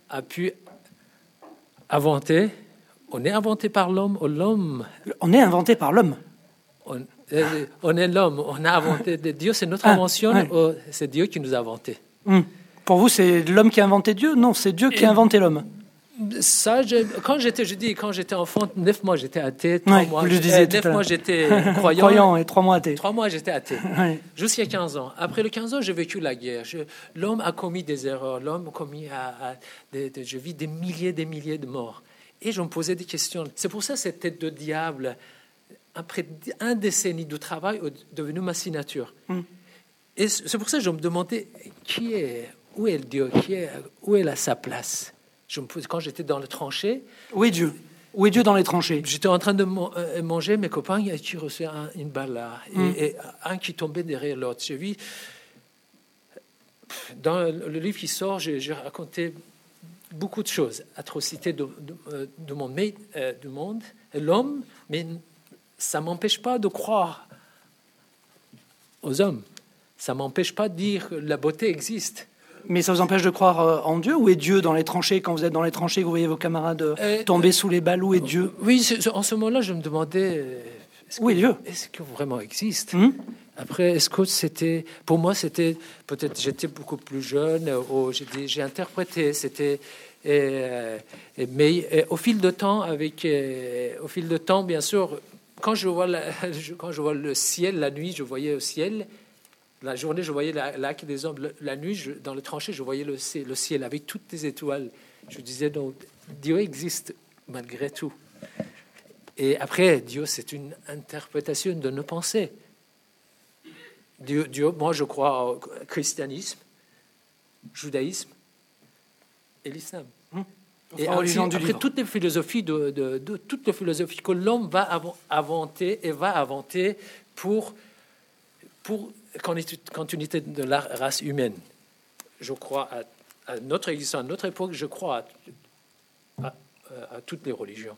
a pu inventé. On est inventé par l'homme ou l'homme On est inventé par l'homme. On, euh, est l'homme. On a inventé Dieu, c'est notre ah, invention. C'est Dieu qui nous a inventé. Hmm. Pour vous, c'est l'homme qui a inventé Dieu? Non, c'est Dieu qui a inventé l'homme. Ça, quand j'étais, je dis, quand j'étais enfant, neuf mois j'étais athée, trois mois, euh, neuf mois j'étais croyant, croyant, et trois mois athée. Trois mois j'étais athée, jusqu'à 15 ans. Après le 15 ans, j'ai vécu la guerre. L'homme a commis des erreurs, l'homme a commis, à, je vis des milliers, des milliers de morts. Et je me posais des questions. C'est pour ça cette tête de diable, après un décennie de travail, est devenue ma signature. Hmm. Et c'est pour ça que je me demandais qui est où est Dieu? Qui est, Où est sa place? Je me pose, Quand j'étais dans le tranchée. Où est Dieu? Où est Dieu dans les tranchées? J'étais en train de euh, manger, mes copains, qui reçu une balle là, mm. et, un qui tombait derrière l'autre. J'ai vu. Dans le livre qui sort, j'ai raconté beaucoup de choses, atrocités de, de, euh, de mon, euh, du monde, l'homme, mais ça m'empêche pas de croire aux hommes. Ça m'empêche pas de dire que la beauté existe. Mais ça vous empêche de croire euh, en Dieu Où est Dieu dans les tranchées? Quand vous êtes dans les tranchées, vous voyez vos camarades euh, tomber sous les balles, où est Dieu Oui, en ce moment-là, je me demandais... Où est Dieu? Est-ce qu'il vraiment existe? Hmm? Après, est-ce que c'était... Pour moi, c'était... Peut-être j'étais beaucoup plus jeune, ou j'ai interprété, c'était... mais au fil de temps, avec, au fil de temps, bien sûr, quand je vois, quand je vois le ciel la nuit, je voyais le ciel. La journée, je voyais la, lac des hommes. La nuit, dans le tranchée, je voyais le, le ciel avec toutes les étoiles. Je disais donc, Dieu existe malgré tout. Et après, Dieu, c'est une interprétation de nos pensées. Dieu, Dieu, moi, je crois au christianisme, judaïsme et l'islam. Hum. Et après, toutes les philosophies de, de, toutes les philosophies que l'homme va inventer et va inventer pour pour continuité de la race humaine. Je crois à, notre existence, à notre époque, je crois à, toutes les religions.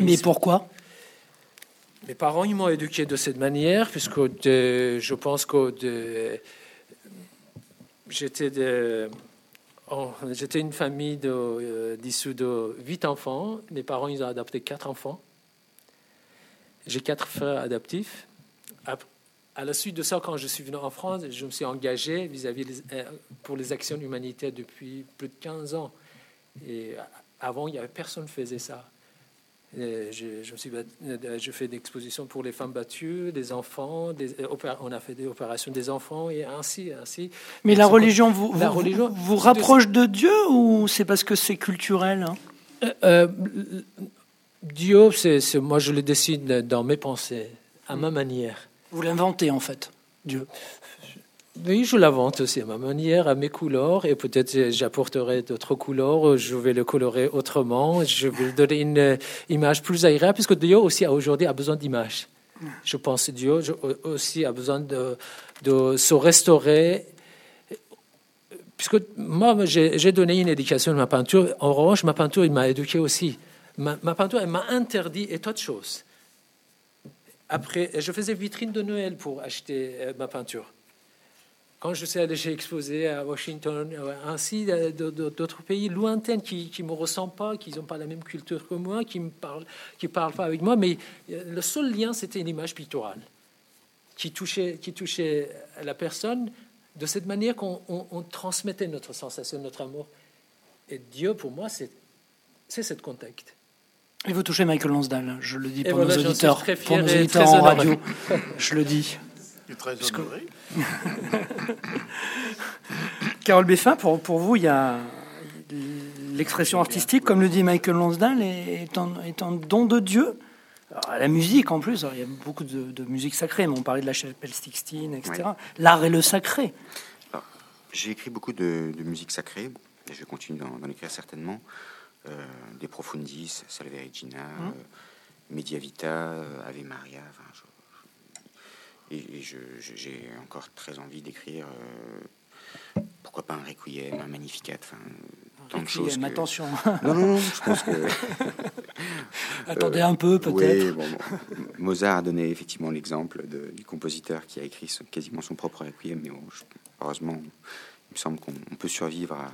Mais pourquoi? Mes parents ils m'ont éduqué de cette manière, puisque je pense que j'étais de Oh, j'étais une famille de, euh, de huit enfants. Mes parents, ils ont adopté quatre enfants. J'ai quatre frères adoptifs. À, la suite de ça, quand je suis venu en France, je me suis engagé vis-à-vis euh, pour les actions humanitaires depuis plus de 15 ans. Et avant, il n'y avait personne qui faisait ça. Je, je, suis, je, fais des expositions pour les femmes battues, des enfants, des, on a fait des opérations des enfants et ainsi, ainsi. Mais la religion, vous, la vous, religion, vous, rapproche de Dieu ou c'est parce que c'est culturel hein? Euh, euh, Dieu, c'est, moi je le décide dans mes pensées, à ma manière. Vous l'inventez en fait, Dieu. Oui, je l'invente aussi à ma manière, à mes couleurs, et peut-être j'apporterai d'autres couleurs, je vais le colorer autrement, je vais donner une image plus agréable, puisque Dieu aussi aujourd'hui a besoin d'images. Je pense que Dieu aussi a besoin de, se restaurer, puisque moi, j'ai donné une éducation de ma peinture. En revanche, ma peinture, il m'a éduqué aussi. Ma, peinture, elle m'a interdit et de choses. Après, je faisais vitrine de Noël pour acheter euh, ma peinture. Quand je suis allé, exposé à Washington, euh, ainsi d'autres pays lointains qui ne me ressemblent pas, qui n'ont pas la même culture que moi, qui ne parlent, qui parlent pas avec moi, mais euh, le seul lien, c'était une image picturale qui touchait, qui touchait la personne de cette manière qu'on transmettait notre sensation, notre amour. Et Dieu, pour moi, c'est cette contact. Et vous touchez Michael Lansdale, je le dis pour nos auditeurs, pour nos auditeurs en radio, je le dis. Très Carole Beffin, pour, pour vous, il y a l'expression artistique, comme le dit Michael Lonsdale, est un, est un don de Dieu. la musique, en plus, il y a beaucoup de, musique sacrée, mais on parlait de la chapelle Sixtine, etc. L'art est le sacré. J'ai écrit beaucoup de, musique sacrée, et je continue d'en écrire certainement. Euh, des Profundis, Salve Regina, hum. euh, Mediavita, euh, Ave Maria. Enfin, et, j'ai encore très envie d'écrire, euh, pourquoi pas un requiem, un magnificat, enfin, tant de choses. Que... Attention. Non, non, non, je pense que. Attendez un peu, peut-être. Mozart a donné effectivement l'exemple du compositeur qui a écrit quasiment son propre requiem, mais heureusement, il me semble qu'on peut survivre à.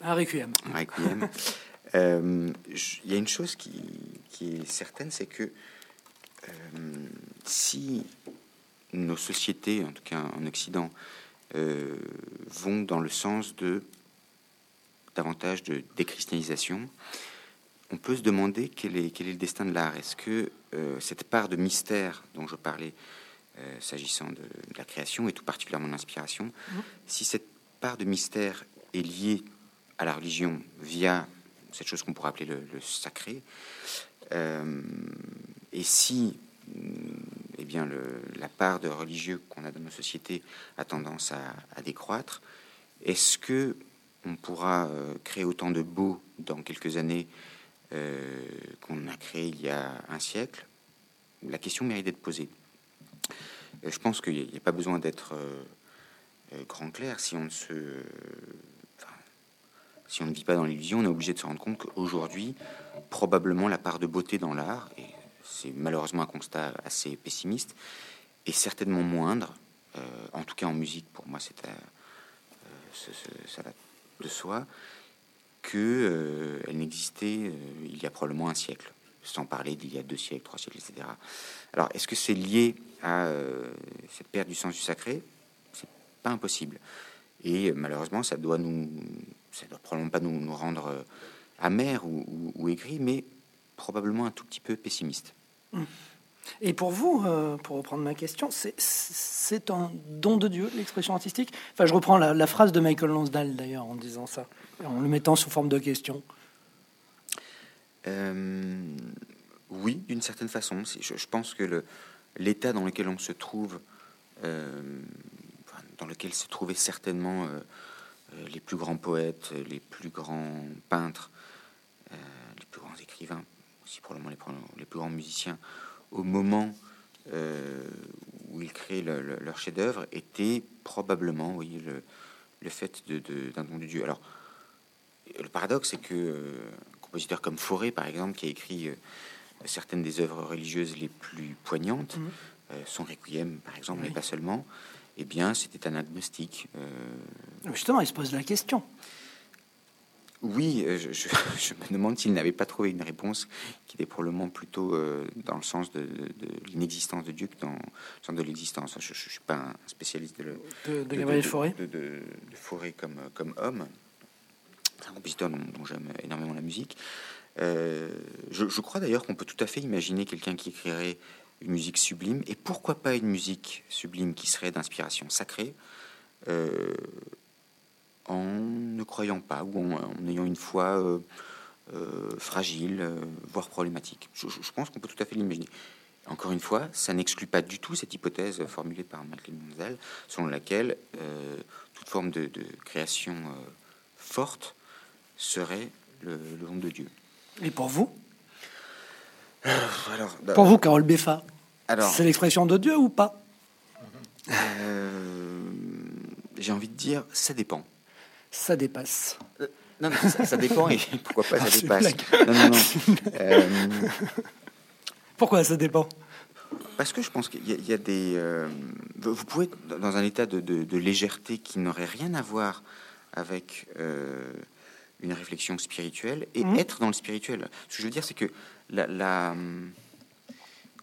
Un requiem. Un requiem. Euh, il y a une chose qui, qui est certaine, c'est que euh, si nos sociétés, en tout cas en Occident, euh, vont dans le sens de davantage de déchristianisation, on peut se demander quel est, quel est le destin de l'art. Est-ce que euh, cette part de mystère dont je parlais euh, s'agissant de, la création et tout particulièrement de l'inspiration, mmh. si cette part de mystère est liée à la religion via cette chose qu'on pourrait appeler le, sacré, et si eh bien, la part de religieux qu'on a dans nos sociétés a tendance à, décroître, Est-ce que on pourra créer autant de beau dans quelques années qu'on a créé il y a un siècle? La question mérite d'être posée. je pense qu'il n'y a, pas besoin d'être grand clair si on ne se si on ne vit pas dans l'illusion, on est obligé de se rendre compte qu'aujourd'hui, probablement la part de beauté dans l'art, et c'est malheureusement un constat assez pessimiste, est certainement moindre, euh, en tout cas en musique, pour moi c'est euh, ça va de soi, qu'elle euh, n'existait il y a probablement un siècle, sans parler d'il y a deux siècles, trois siècles, etc. Alors est-ce que c'est lié à cette perte du sens du sacré? C'est pas impossible. Et malheureusement, ça doit nous ça ne doit probablement pas nous, rendre euh, amers ou, ou, aigris, mais probablement un tout petit peu pessimiste. Hum. Et pour vous, euh, pour reprendre ma question, c'est un don de Dieu, l'expression artistique? Enfin, je reprends la, phrase de Michael Lonsdale, d'ailleurs, en disant ça, en le mettant sous forme de question. Euh, oui, d'une certaine façon. Je, je pense que l'état dans lequel on se trouve, dans lequel se trouvait certainement les plus grands poètes, les plus grands peintres, euh, les plus grands écrivains, aussi probablement les, les plus grands musiciens, au moment euh, où ils créaient leur chef-d'œuvre, était probablement, oui, le, le fait d'un don de Dieu. Alors, le paradoxe, c'est que un compositeur comme Fauré, par exemple, qui a écrit certaines des œuvres religieuses les plus poignantes, mmh. son Requiem, par exemple, mais pas seulement, eh bien, c'était un agnostique. Euh. Justement, il se pose la question. Oui, euh, je, me demande s'il n'avait pas trouvé une réponse qui était probablement plutôt euh, dans le sens de, l'inexistence de Dieu que dans le sens de l'existence. Je ne suis pas un spécialiste de, de, de Gabriel Fauré. De, Fauré comme, comme homme. C'est un compositeur dont, dont j'aime énormément la musique. je, je, crois d'ailleurs qu'on peut tout à fait imaginer quelqu'un qui écrirait une musique sublime, et pourquoi pas une musique sublime qui serait d'inspiration sacrée, euh, en ne croyant pas ou en, ayant une foi euh, euh, fragile, voire problématique. Je, pense qu'on peut tout à fait l'imaginer. Encore une fois, ça n'exclut pas du tout cette hypothèse formulée par Michael Monzel, selon laquelle toute forme de, création forte serait le, don de Dieu. Et pour vous? bah, Pour vous, Carole Beffa, c'est l'expression de Dieu ou pas? Euh, J'ai envie de dire, ça dépend. Ça dépasse. Euh, non, ça, dépend et pourquoi pas ça ah, dépasse. Non, non, non. Euh, pourquoi ça dépend? Parce que je pense qu'il y, a des. vous pouvez être dans un état de, légèreté qui n'aurait rien à voir avec une réflexion spirituelle et mmh. être dans le spirituel. Ce que je veux dire, c'est que la,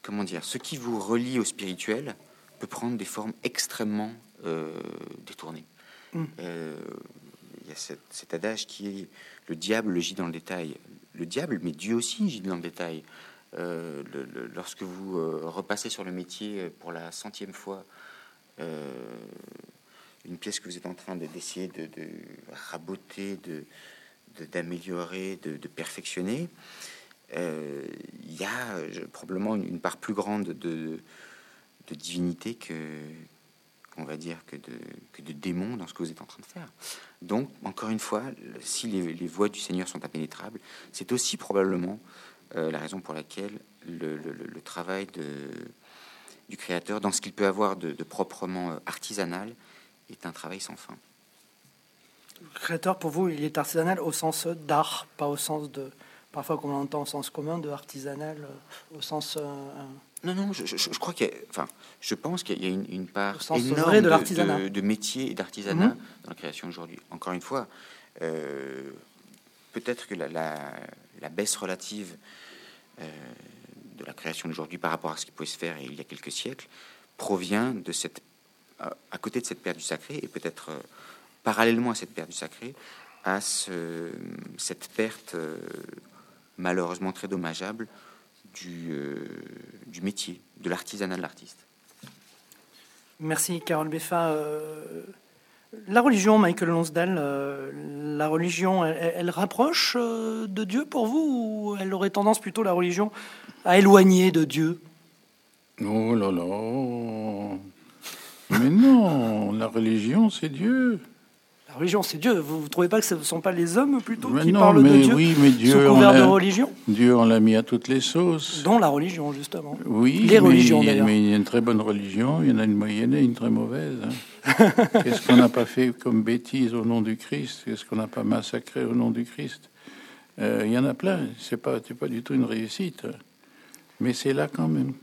comment dire, ce qui vous relie au spirituel peut prendre des formes extrêmement euh, détournées. Mm. Euh, il y a cet, adage qui est le diable le gît dans le détail. Le diable, mais Dieu aussi gît dans le détail. Euh, lorsque vous repassez sur le métier pour la centième fois une pièce que vous êtes en train d'essayer de, raboter, de d'améliorer, de, perfectionner, il y a probablement une, part plus grande de, divinité que on va dire que de, que de démons dans ce que vous êtes en train de faire. Donc, encore une fois, si les, voies du Seigneur sont impénétrables, c'est aussi probablement euh, la raison pour laquelle le, travail de, du Créateur, dans ce qu'il peut avoir de, proprement euh, artisanal, est un travail sans fin. Le Créateur, pour vous, il est artisanal au sens d'art, pas au sens de, parfois qu'on entend au sens commun, de artisanal euh, au sens. Euh, non, non, je, crois qu'il enfin, je pense qu'il y a une, part énorme de, de, métier et d'artisanat mhm. dans la création aujourd'hui. Encore une fois, euh, peut-être que la, la, baisse relative de la création d'aujourd'hui par rapport à ce qui pouvait se faire il y a quelques siècles provient de cette, à côté de cette perte du sacré et peut-être parallèlement à cette perte du sacré, à ce, cette perte malheureusement très dommageable du, euh, du métier, de l'artisanat de l'artiste. Merci Carole Beffa. Euh, la religion, Michael Lonsdale, euh, la religion, elle, rapproche de Dieu pour vous ou elle aurait tendance plutôt la religion à éloigner de Dieu? Oh là là Mais non, la religion, c'est Dieu. La religion, c'est Dieu. Vous ne trouvez pas que ce ne sont pas les hommes plutôt Mais qui non, parlent de mais Dieu oui, mais Dieu, sous couvert de religion Dieu, on l'a mis à toutes les sauces. Dont la religion, justement. Oui, Les mais religions, il y a- d'ailleurs. Mais il y a une très bonne religion, il y en a une moyenne et une très mauvaise. hein. Qu'est-ce qu'on n'a pas fait comme bêtise au nom du Christ? Qu'est-ce qu'on n'a pas massacré au nom du Christ? Euh, Il y en a plein. Pas, c'est pas du tout une réussite, mais c'est là quand même.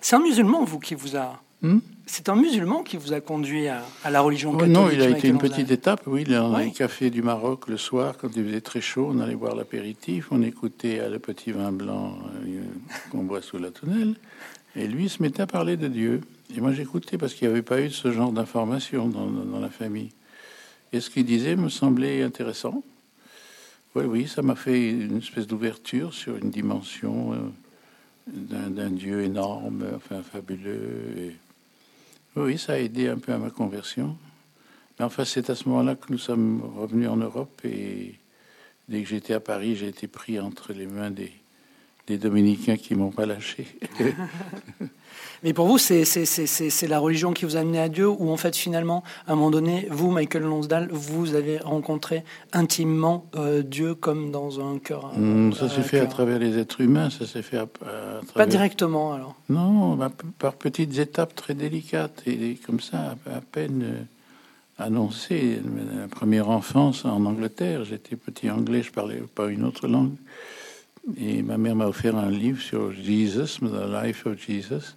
C'est un musulman, vous, qui vous a. Hmm? C'est un musulman qui vous a conduit à, à la religion Oh, catholique. non, il a été une petite étape, oui. Dans Ouais. les cafés du Maroc, le soir, quand il faisait très chaud, on allait boire l'apéritif, on écoutait le petit vin blanc euh, qu'on boit sous la tonnelle, et lui il se mettait à parler de Dieu. Et moi j'écoutais parce qu'il n'y avait pas eu ce genre d'information dans, dans- dans la famille. Et ce qu'il disait me semblait intéressant. Oui, oui, ça m'a fait une espèce d'ouverture sur une dimension euh, d'un Dieu énorme, enfin fabuleux. et- oui, ça a aidé un peu à ma conversion. Mais enfin, c'est à ce moment-là que nous sommes revenus en Europe et dès que j'étais à Paris, j'ai été pris entre les mains des, des dominicains qui m'ont pas lâché. Mais pour vous, c'est la religion qui vous a amené à Dieu, ou en fait, finalement, à un moment donné, vous, Michael Lonsdal, vous avez rencontré intimement euh, Dieu comme dans un cœur. euh, Hum, ça s'est fait à travers les êtres humains, ça s'est fait à, à Pas travers... directement, alors. Non, bah, par petites étapes très délicates et comme ça, à, à peine euh, annoncé. Ma première enfance en Angleterre, j'étais petit anglais, je parlais pas une autre langue. Et ma mère m'a offert un livre sur Jesus, The Life of Jesus,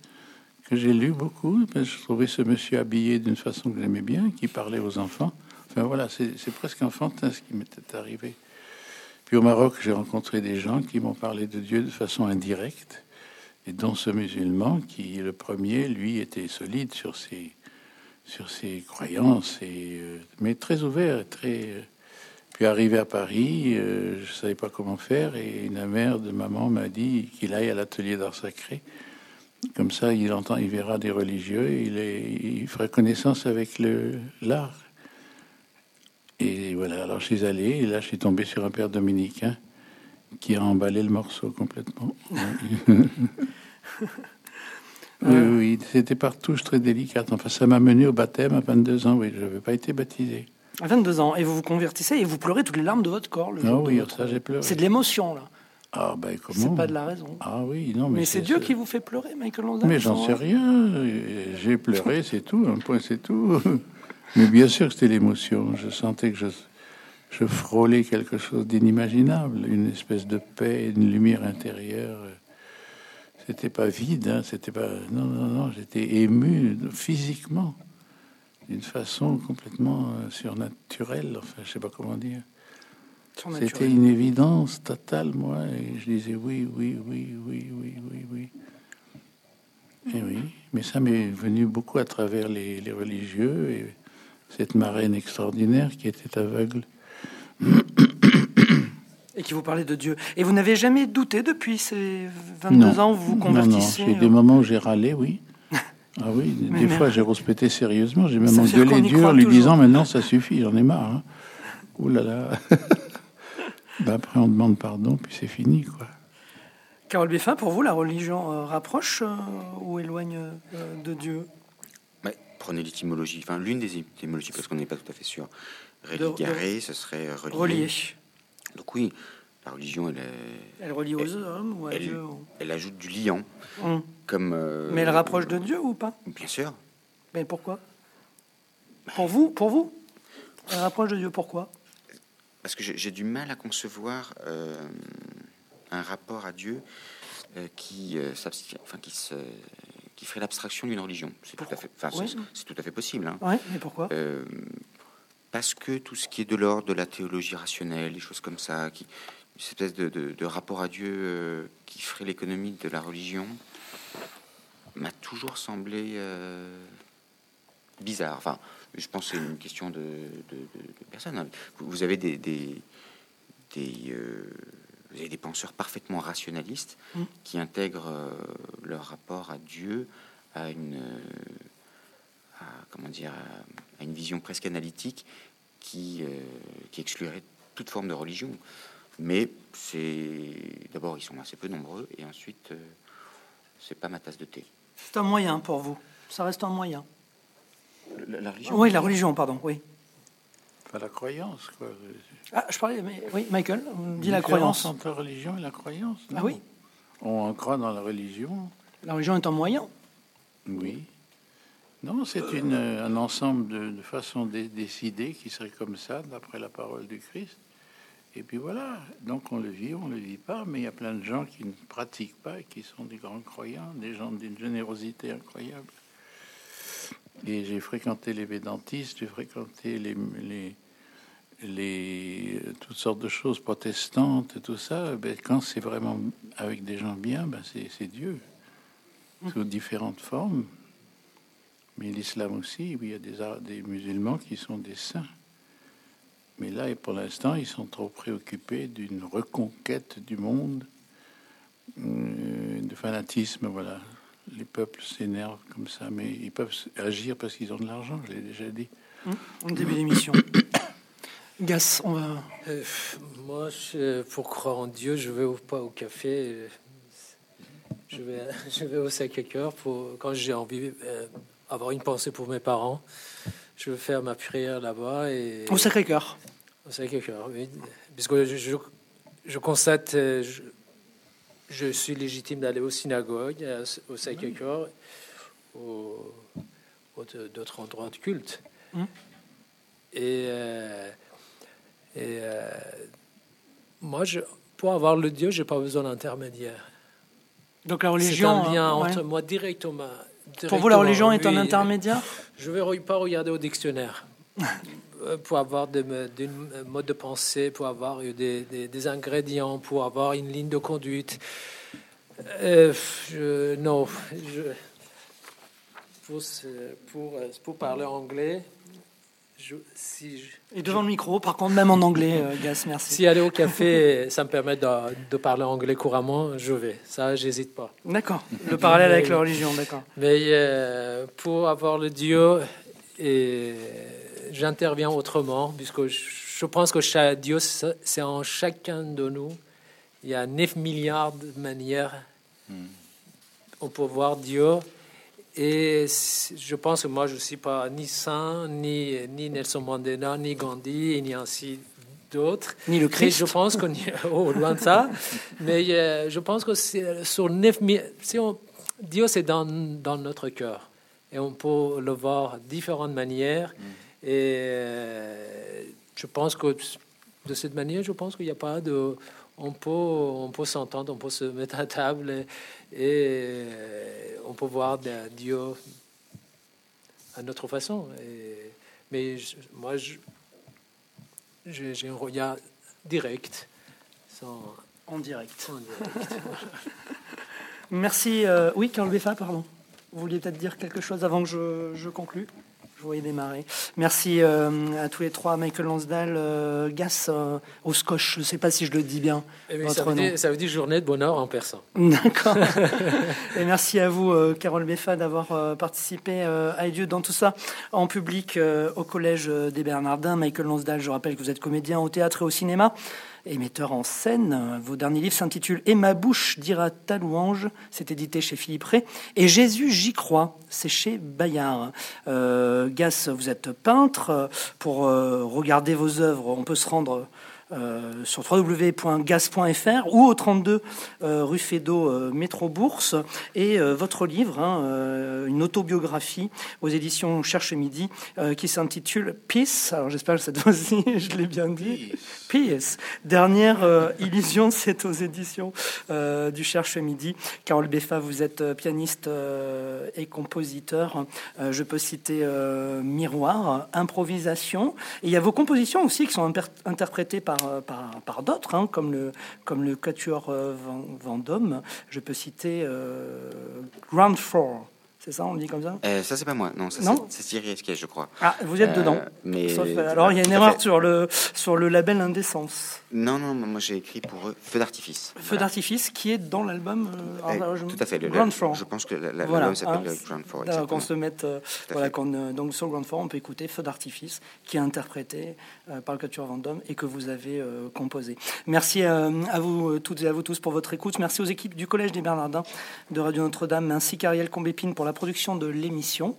que j'ai lu beaucoup. je trouvais ce monsieur habillé d'une façon que j'aimais bien, qui parlait aux enfants. Enfin voilà, c'est presque enfantin ce qui m'était arrivé. Puis au Maroc, j'ai rencontré des gens qui m'ont parlé de Dieu de façon indirecte, et dont ce musulman qui, le premier, lui, était solide sur ses, sur ses croyances, euh, mais très ouvert, euh, puis arrivé à Paris, euh, je savais pas comment faire, et une mère de maman m'a dit qu'il aille à l'atelier d'art sacré. Comme ça, il entend, il verra des religieux, et il, est, il fera connaissance avec l'art. Et voilà, alors je suis allé, et là je suis tombé sur un père dominicain qui a emballé le morceau complètement. oui, oui, c'était par touche très délicate. Enfin, ça m'a mené au baptême à 22 ans, oui, je n'avais pas été baptisé. À 22 ans, et vous vous convertissez et vous pleurez toutes les larmes de votre corps. Le Ah jour de oui, votre- ça j'ai pleuré. C'est de l'émotion, là. Ah ben comment C'est pas de la raison. Ah oui, non, mais, Mais c'est Dieu qui vous fait pleurer, Michael Lonsdal Mais j'en sais rien. J'ai pleuré, c'est tout. Un point, c'est tout. Mais bien sûr que c'était l'émotion. Je sentais que je, je frôlais quelque chose d'inimaginable, une espèce de paix, une lumière intérieure. C'était pas vide, hein, c'était pas. Non, non, non. J'étais ému physiquement, d'une façon complètement euh, surnaturelle. Enfin, je sais pas comment dire. C'était une évidence totale, moi, et je disais oui, oui, oui, oui, oui, oui, oui. Et oui, mais ça m'est venu beaucoup à travers les, les religieux et cette marraine extraordinaire qui était aveugle. Et qui vous parlait de Dieu. Et vous n'avez jamais douté depuis ces 22 ans où vous vous Non, non, convertissez j'ai euh, des moments où j'ai râlé, oui. Ah oui, Mais des fois j'ai rouspété sérieusement, j'ai même engueulé Dieu en lui toujours. disant maintenant ça suffit, j'en ai marre. Hein. Ouh là là. Ben, après on demande pardon, puis c'est fini quoi. Carole Béfin, pour vous, la religion euh, rapproche euh, ou éloigne euh, de Dieu? Ouais, prenez l'étymologie, enfin l'une des étymologies, parce qu'on n'est pas tout à fait sûr. Religare, ce serait relier. Relié. Donc oui, la religion, elle, est- Elle relie aux hommes ou à elle, Dieu ou- elle ajoute du liant, Hum. comme... euh, Mais elle rapproche de Dieu ou pas? Bien sûr. Mais pourquoi? Pour vous Pour vous? Elle rapproche de Dieu, pourquoi? Parce que j'ai du mal à concevoir euh, un rapport à Dieu euh, qui, euh, enfin, qui, se, qui ferait l'abstraction d'une religion. C'est tout tout à fait possible. hein. Ouais, mais pourquoi? Euh, parce que tout ce qui est de l'ordre de la théologie rationnelle, des choses comme ça, qui, une espèce de, de- de rapport à Dieu qui ferait l'économie de la religion, m'a toujours semblé bizarre. Enfin, je pense que c'est une question de, de, de- de personne. hein. Vous avez des, des, des, euh, vous avez des penseurs parfaitement rationalistes Mm. qui intègrent euh, leur rapport à Dieu à une, euh, à, comment dire, à, à une vision presque analytique qui, qui exclurait toute forme de religion. Mais c'est d'abord ils sont assez peu nombreux et ensuite c'est pas ma tasse de thé. C'est un moyen pour vous. Ça reste un moyen. La, la religion. Oui, la religion, pardon, oui. Enfin, la croyance, quoi. Ah, je parlais, mais oui, Michael, on dit la croyance. entre la religion et la croyance. Ah oui On croit dans la religion. La religion est un moyen Oui. Non, c'est une, un ensemble de, de façons de décider qui serait comme ça, d'après la parole du Christ. Et puis voilà, donc on le vit, on le vit pas, mais il y a plein de gens qui ne pratiquent pas et qui sont des grands croyants, des gens d'une générosité incroyable. Et j'ai fréquenté les védantistes, j'ai fréquenté les, les, les, toutes sortes de choses protestantes et tout ça. Ben, quand c'est vraiment avec des gens bien, ben c'est Dieu, sous différentes formes. Mais l'islam aussi, il y a des, des musulmans qui sont des saints. Mais là, et pour l'instant, ils sont trop préoccupés d'une reconquête du monde, euh, de fanatisme, voilà. Les peuples s'énervent comme ça, mais ils peuvent agir parce qu'ils ont de l'argent, je l'ai déjà dit. Hum, au début d'émission. Gas, on va. Euh, moi, je, pour croire en Dieu, je vais pas au café. Je vais, je vais au Sacré-Cœur pour quand j'ai envie d'avoir euh, une pensée pour mes parents je veux faire ma prière là-bas. Et... Au Sacré-Cœur Au Sacré-Cœur, oui. Puisque je, je, constate, euh, je, suis légitime d'aller au synagogue, au Sacré-Cœur, ou d'autres endroits de culte. Hum. Et, euh, et euh, moi, je, pour avoir le Dieu, j'ai pas besoin d'intermédiaire. Donc la religion, c'est un lien entre moi directement pour vous, la religion est un intermédiaire? Je ne vais pas regarder au dictionnaire pour avoir des, des, modes de pensée, pour avoir des, des, ingrédients, pour avoir une ligne de conduite. Euh, non, je, pour, pour, pour, parler anglais, si Et devant le micro, par contre, même en anglais, euh, Gas, merci. Si aller au café, ça me permet de, parler anglais couramment, je vais. Ça, j'hésite pas. D'accord. Le parallèle avec la religion, d'accord. Mais euh, pour avoir le Dieu, et j'interviens autrement, puisque je, pense que chaque Dieu, c'est en chacun de nous. Il y a 9 milliards de manières. Hmm. On peut voir Dieu et je pense que moi, je ne suis pas ni saint, ni, ni Nelson Mandela, ni Gandhi, ni ainsi d'autres. Ni le Christ. je pense qu'on est oh, loin de ça. Mais euh, je pense que c'est sur 9000. Si on, Dieu, c'est dans, dans, notre cœur. Et on peut le voir de différentes manières. Mm. Et euh, je pense que de cette manière, je pense qu'il n'y a pas de. On peut, on peut s'entendre, on peut se mettre à table et on peut voir Dieu à notre façon. Et, mais moi, j'ai un regard direct. Sans, en direct. Merci. Euh, oui, Carl Beffa, pardon. Vous vouliez peut-être dire quelque chose avant que je, je conclue? Je voyais démarrer. Merci euh, à tous les trois, Michael Lansdal, euh, Gas euh, au scotch. Je ne sais pas si je le dis bien. Eh ça, veut dire, journée de bonheur en persan. D'accord. et merci à vous, Carole Beffa, d'avoir participé à Dieu dans tout ça en public au Collège des Bernardins. Michael Lansdal, je rappelle que vous êtes comédien au théâtre et au cinéma et metteur en scène. Vos derniers livres s'intitulent Et ma bouche dira ta louange, c'est édité chez Philippe Ray, et Jésus, j'y crois, c'est chez Bayard. Euh, Gas, vous êtes peintre. Pour euh, regarder vos œuvres, on peut se rendre euh, sur www.gas.fr ou au 32 euh, rue Fédot, euh, Métro Bourse. Et votre livre, hein, une autobiographie aux éditions Cherche Midi, qui s'intitule Peace. Alors j'espère que cette fois-ci, je l'ai bien dit. Peace. Dernière illusion, c'est aux éditions du Cherche Midi. Carole Beffa, vous êtes pianiste et compositeur. je peux citer Miroir, Improvisation. Et il y a vos compositions aussi qui sont interprétées par euh, par, d'autres, hein, comme, le, comme le Quatuor euh, Vendôme. Je peux citer euh, Ground Floor. C'est ça, on dit comme ça? Ça, c'est pas moi. Non, c'est Thierry Esquet, je crois. Ah, vous êtes dedans. Mais... alors, il y a une erreur sur le, sur le label Indécence. Non, non, moi j'ai écrit pour eux Feu d'artifice. Feu d'artifice qui est dans l'album. Tout à fait. Le, Ground Floor. Je pense que l'album s'appelle hein, Ground Floor. Qu'on se mette. voilà, donc sur Ground Floor, on peut écouter Feu d'artifice qui est interprété par le Quatuor Vendôme et que vous avez composé. Merci à vous toutes et à vous tous pour votre écoute. Merci aux équipes du Collège des Bernardins de Radio Notre-Dame ainsi qu'Ariel Combépine pour la production de l'émission.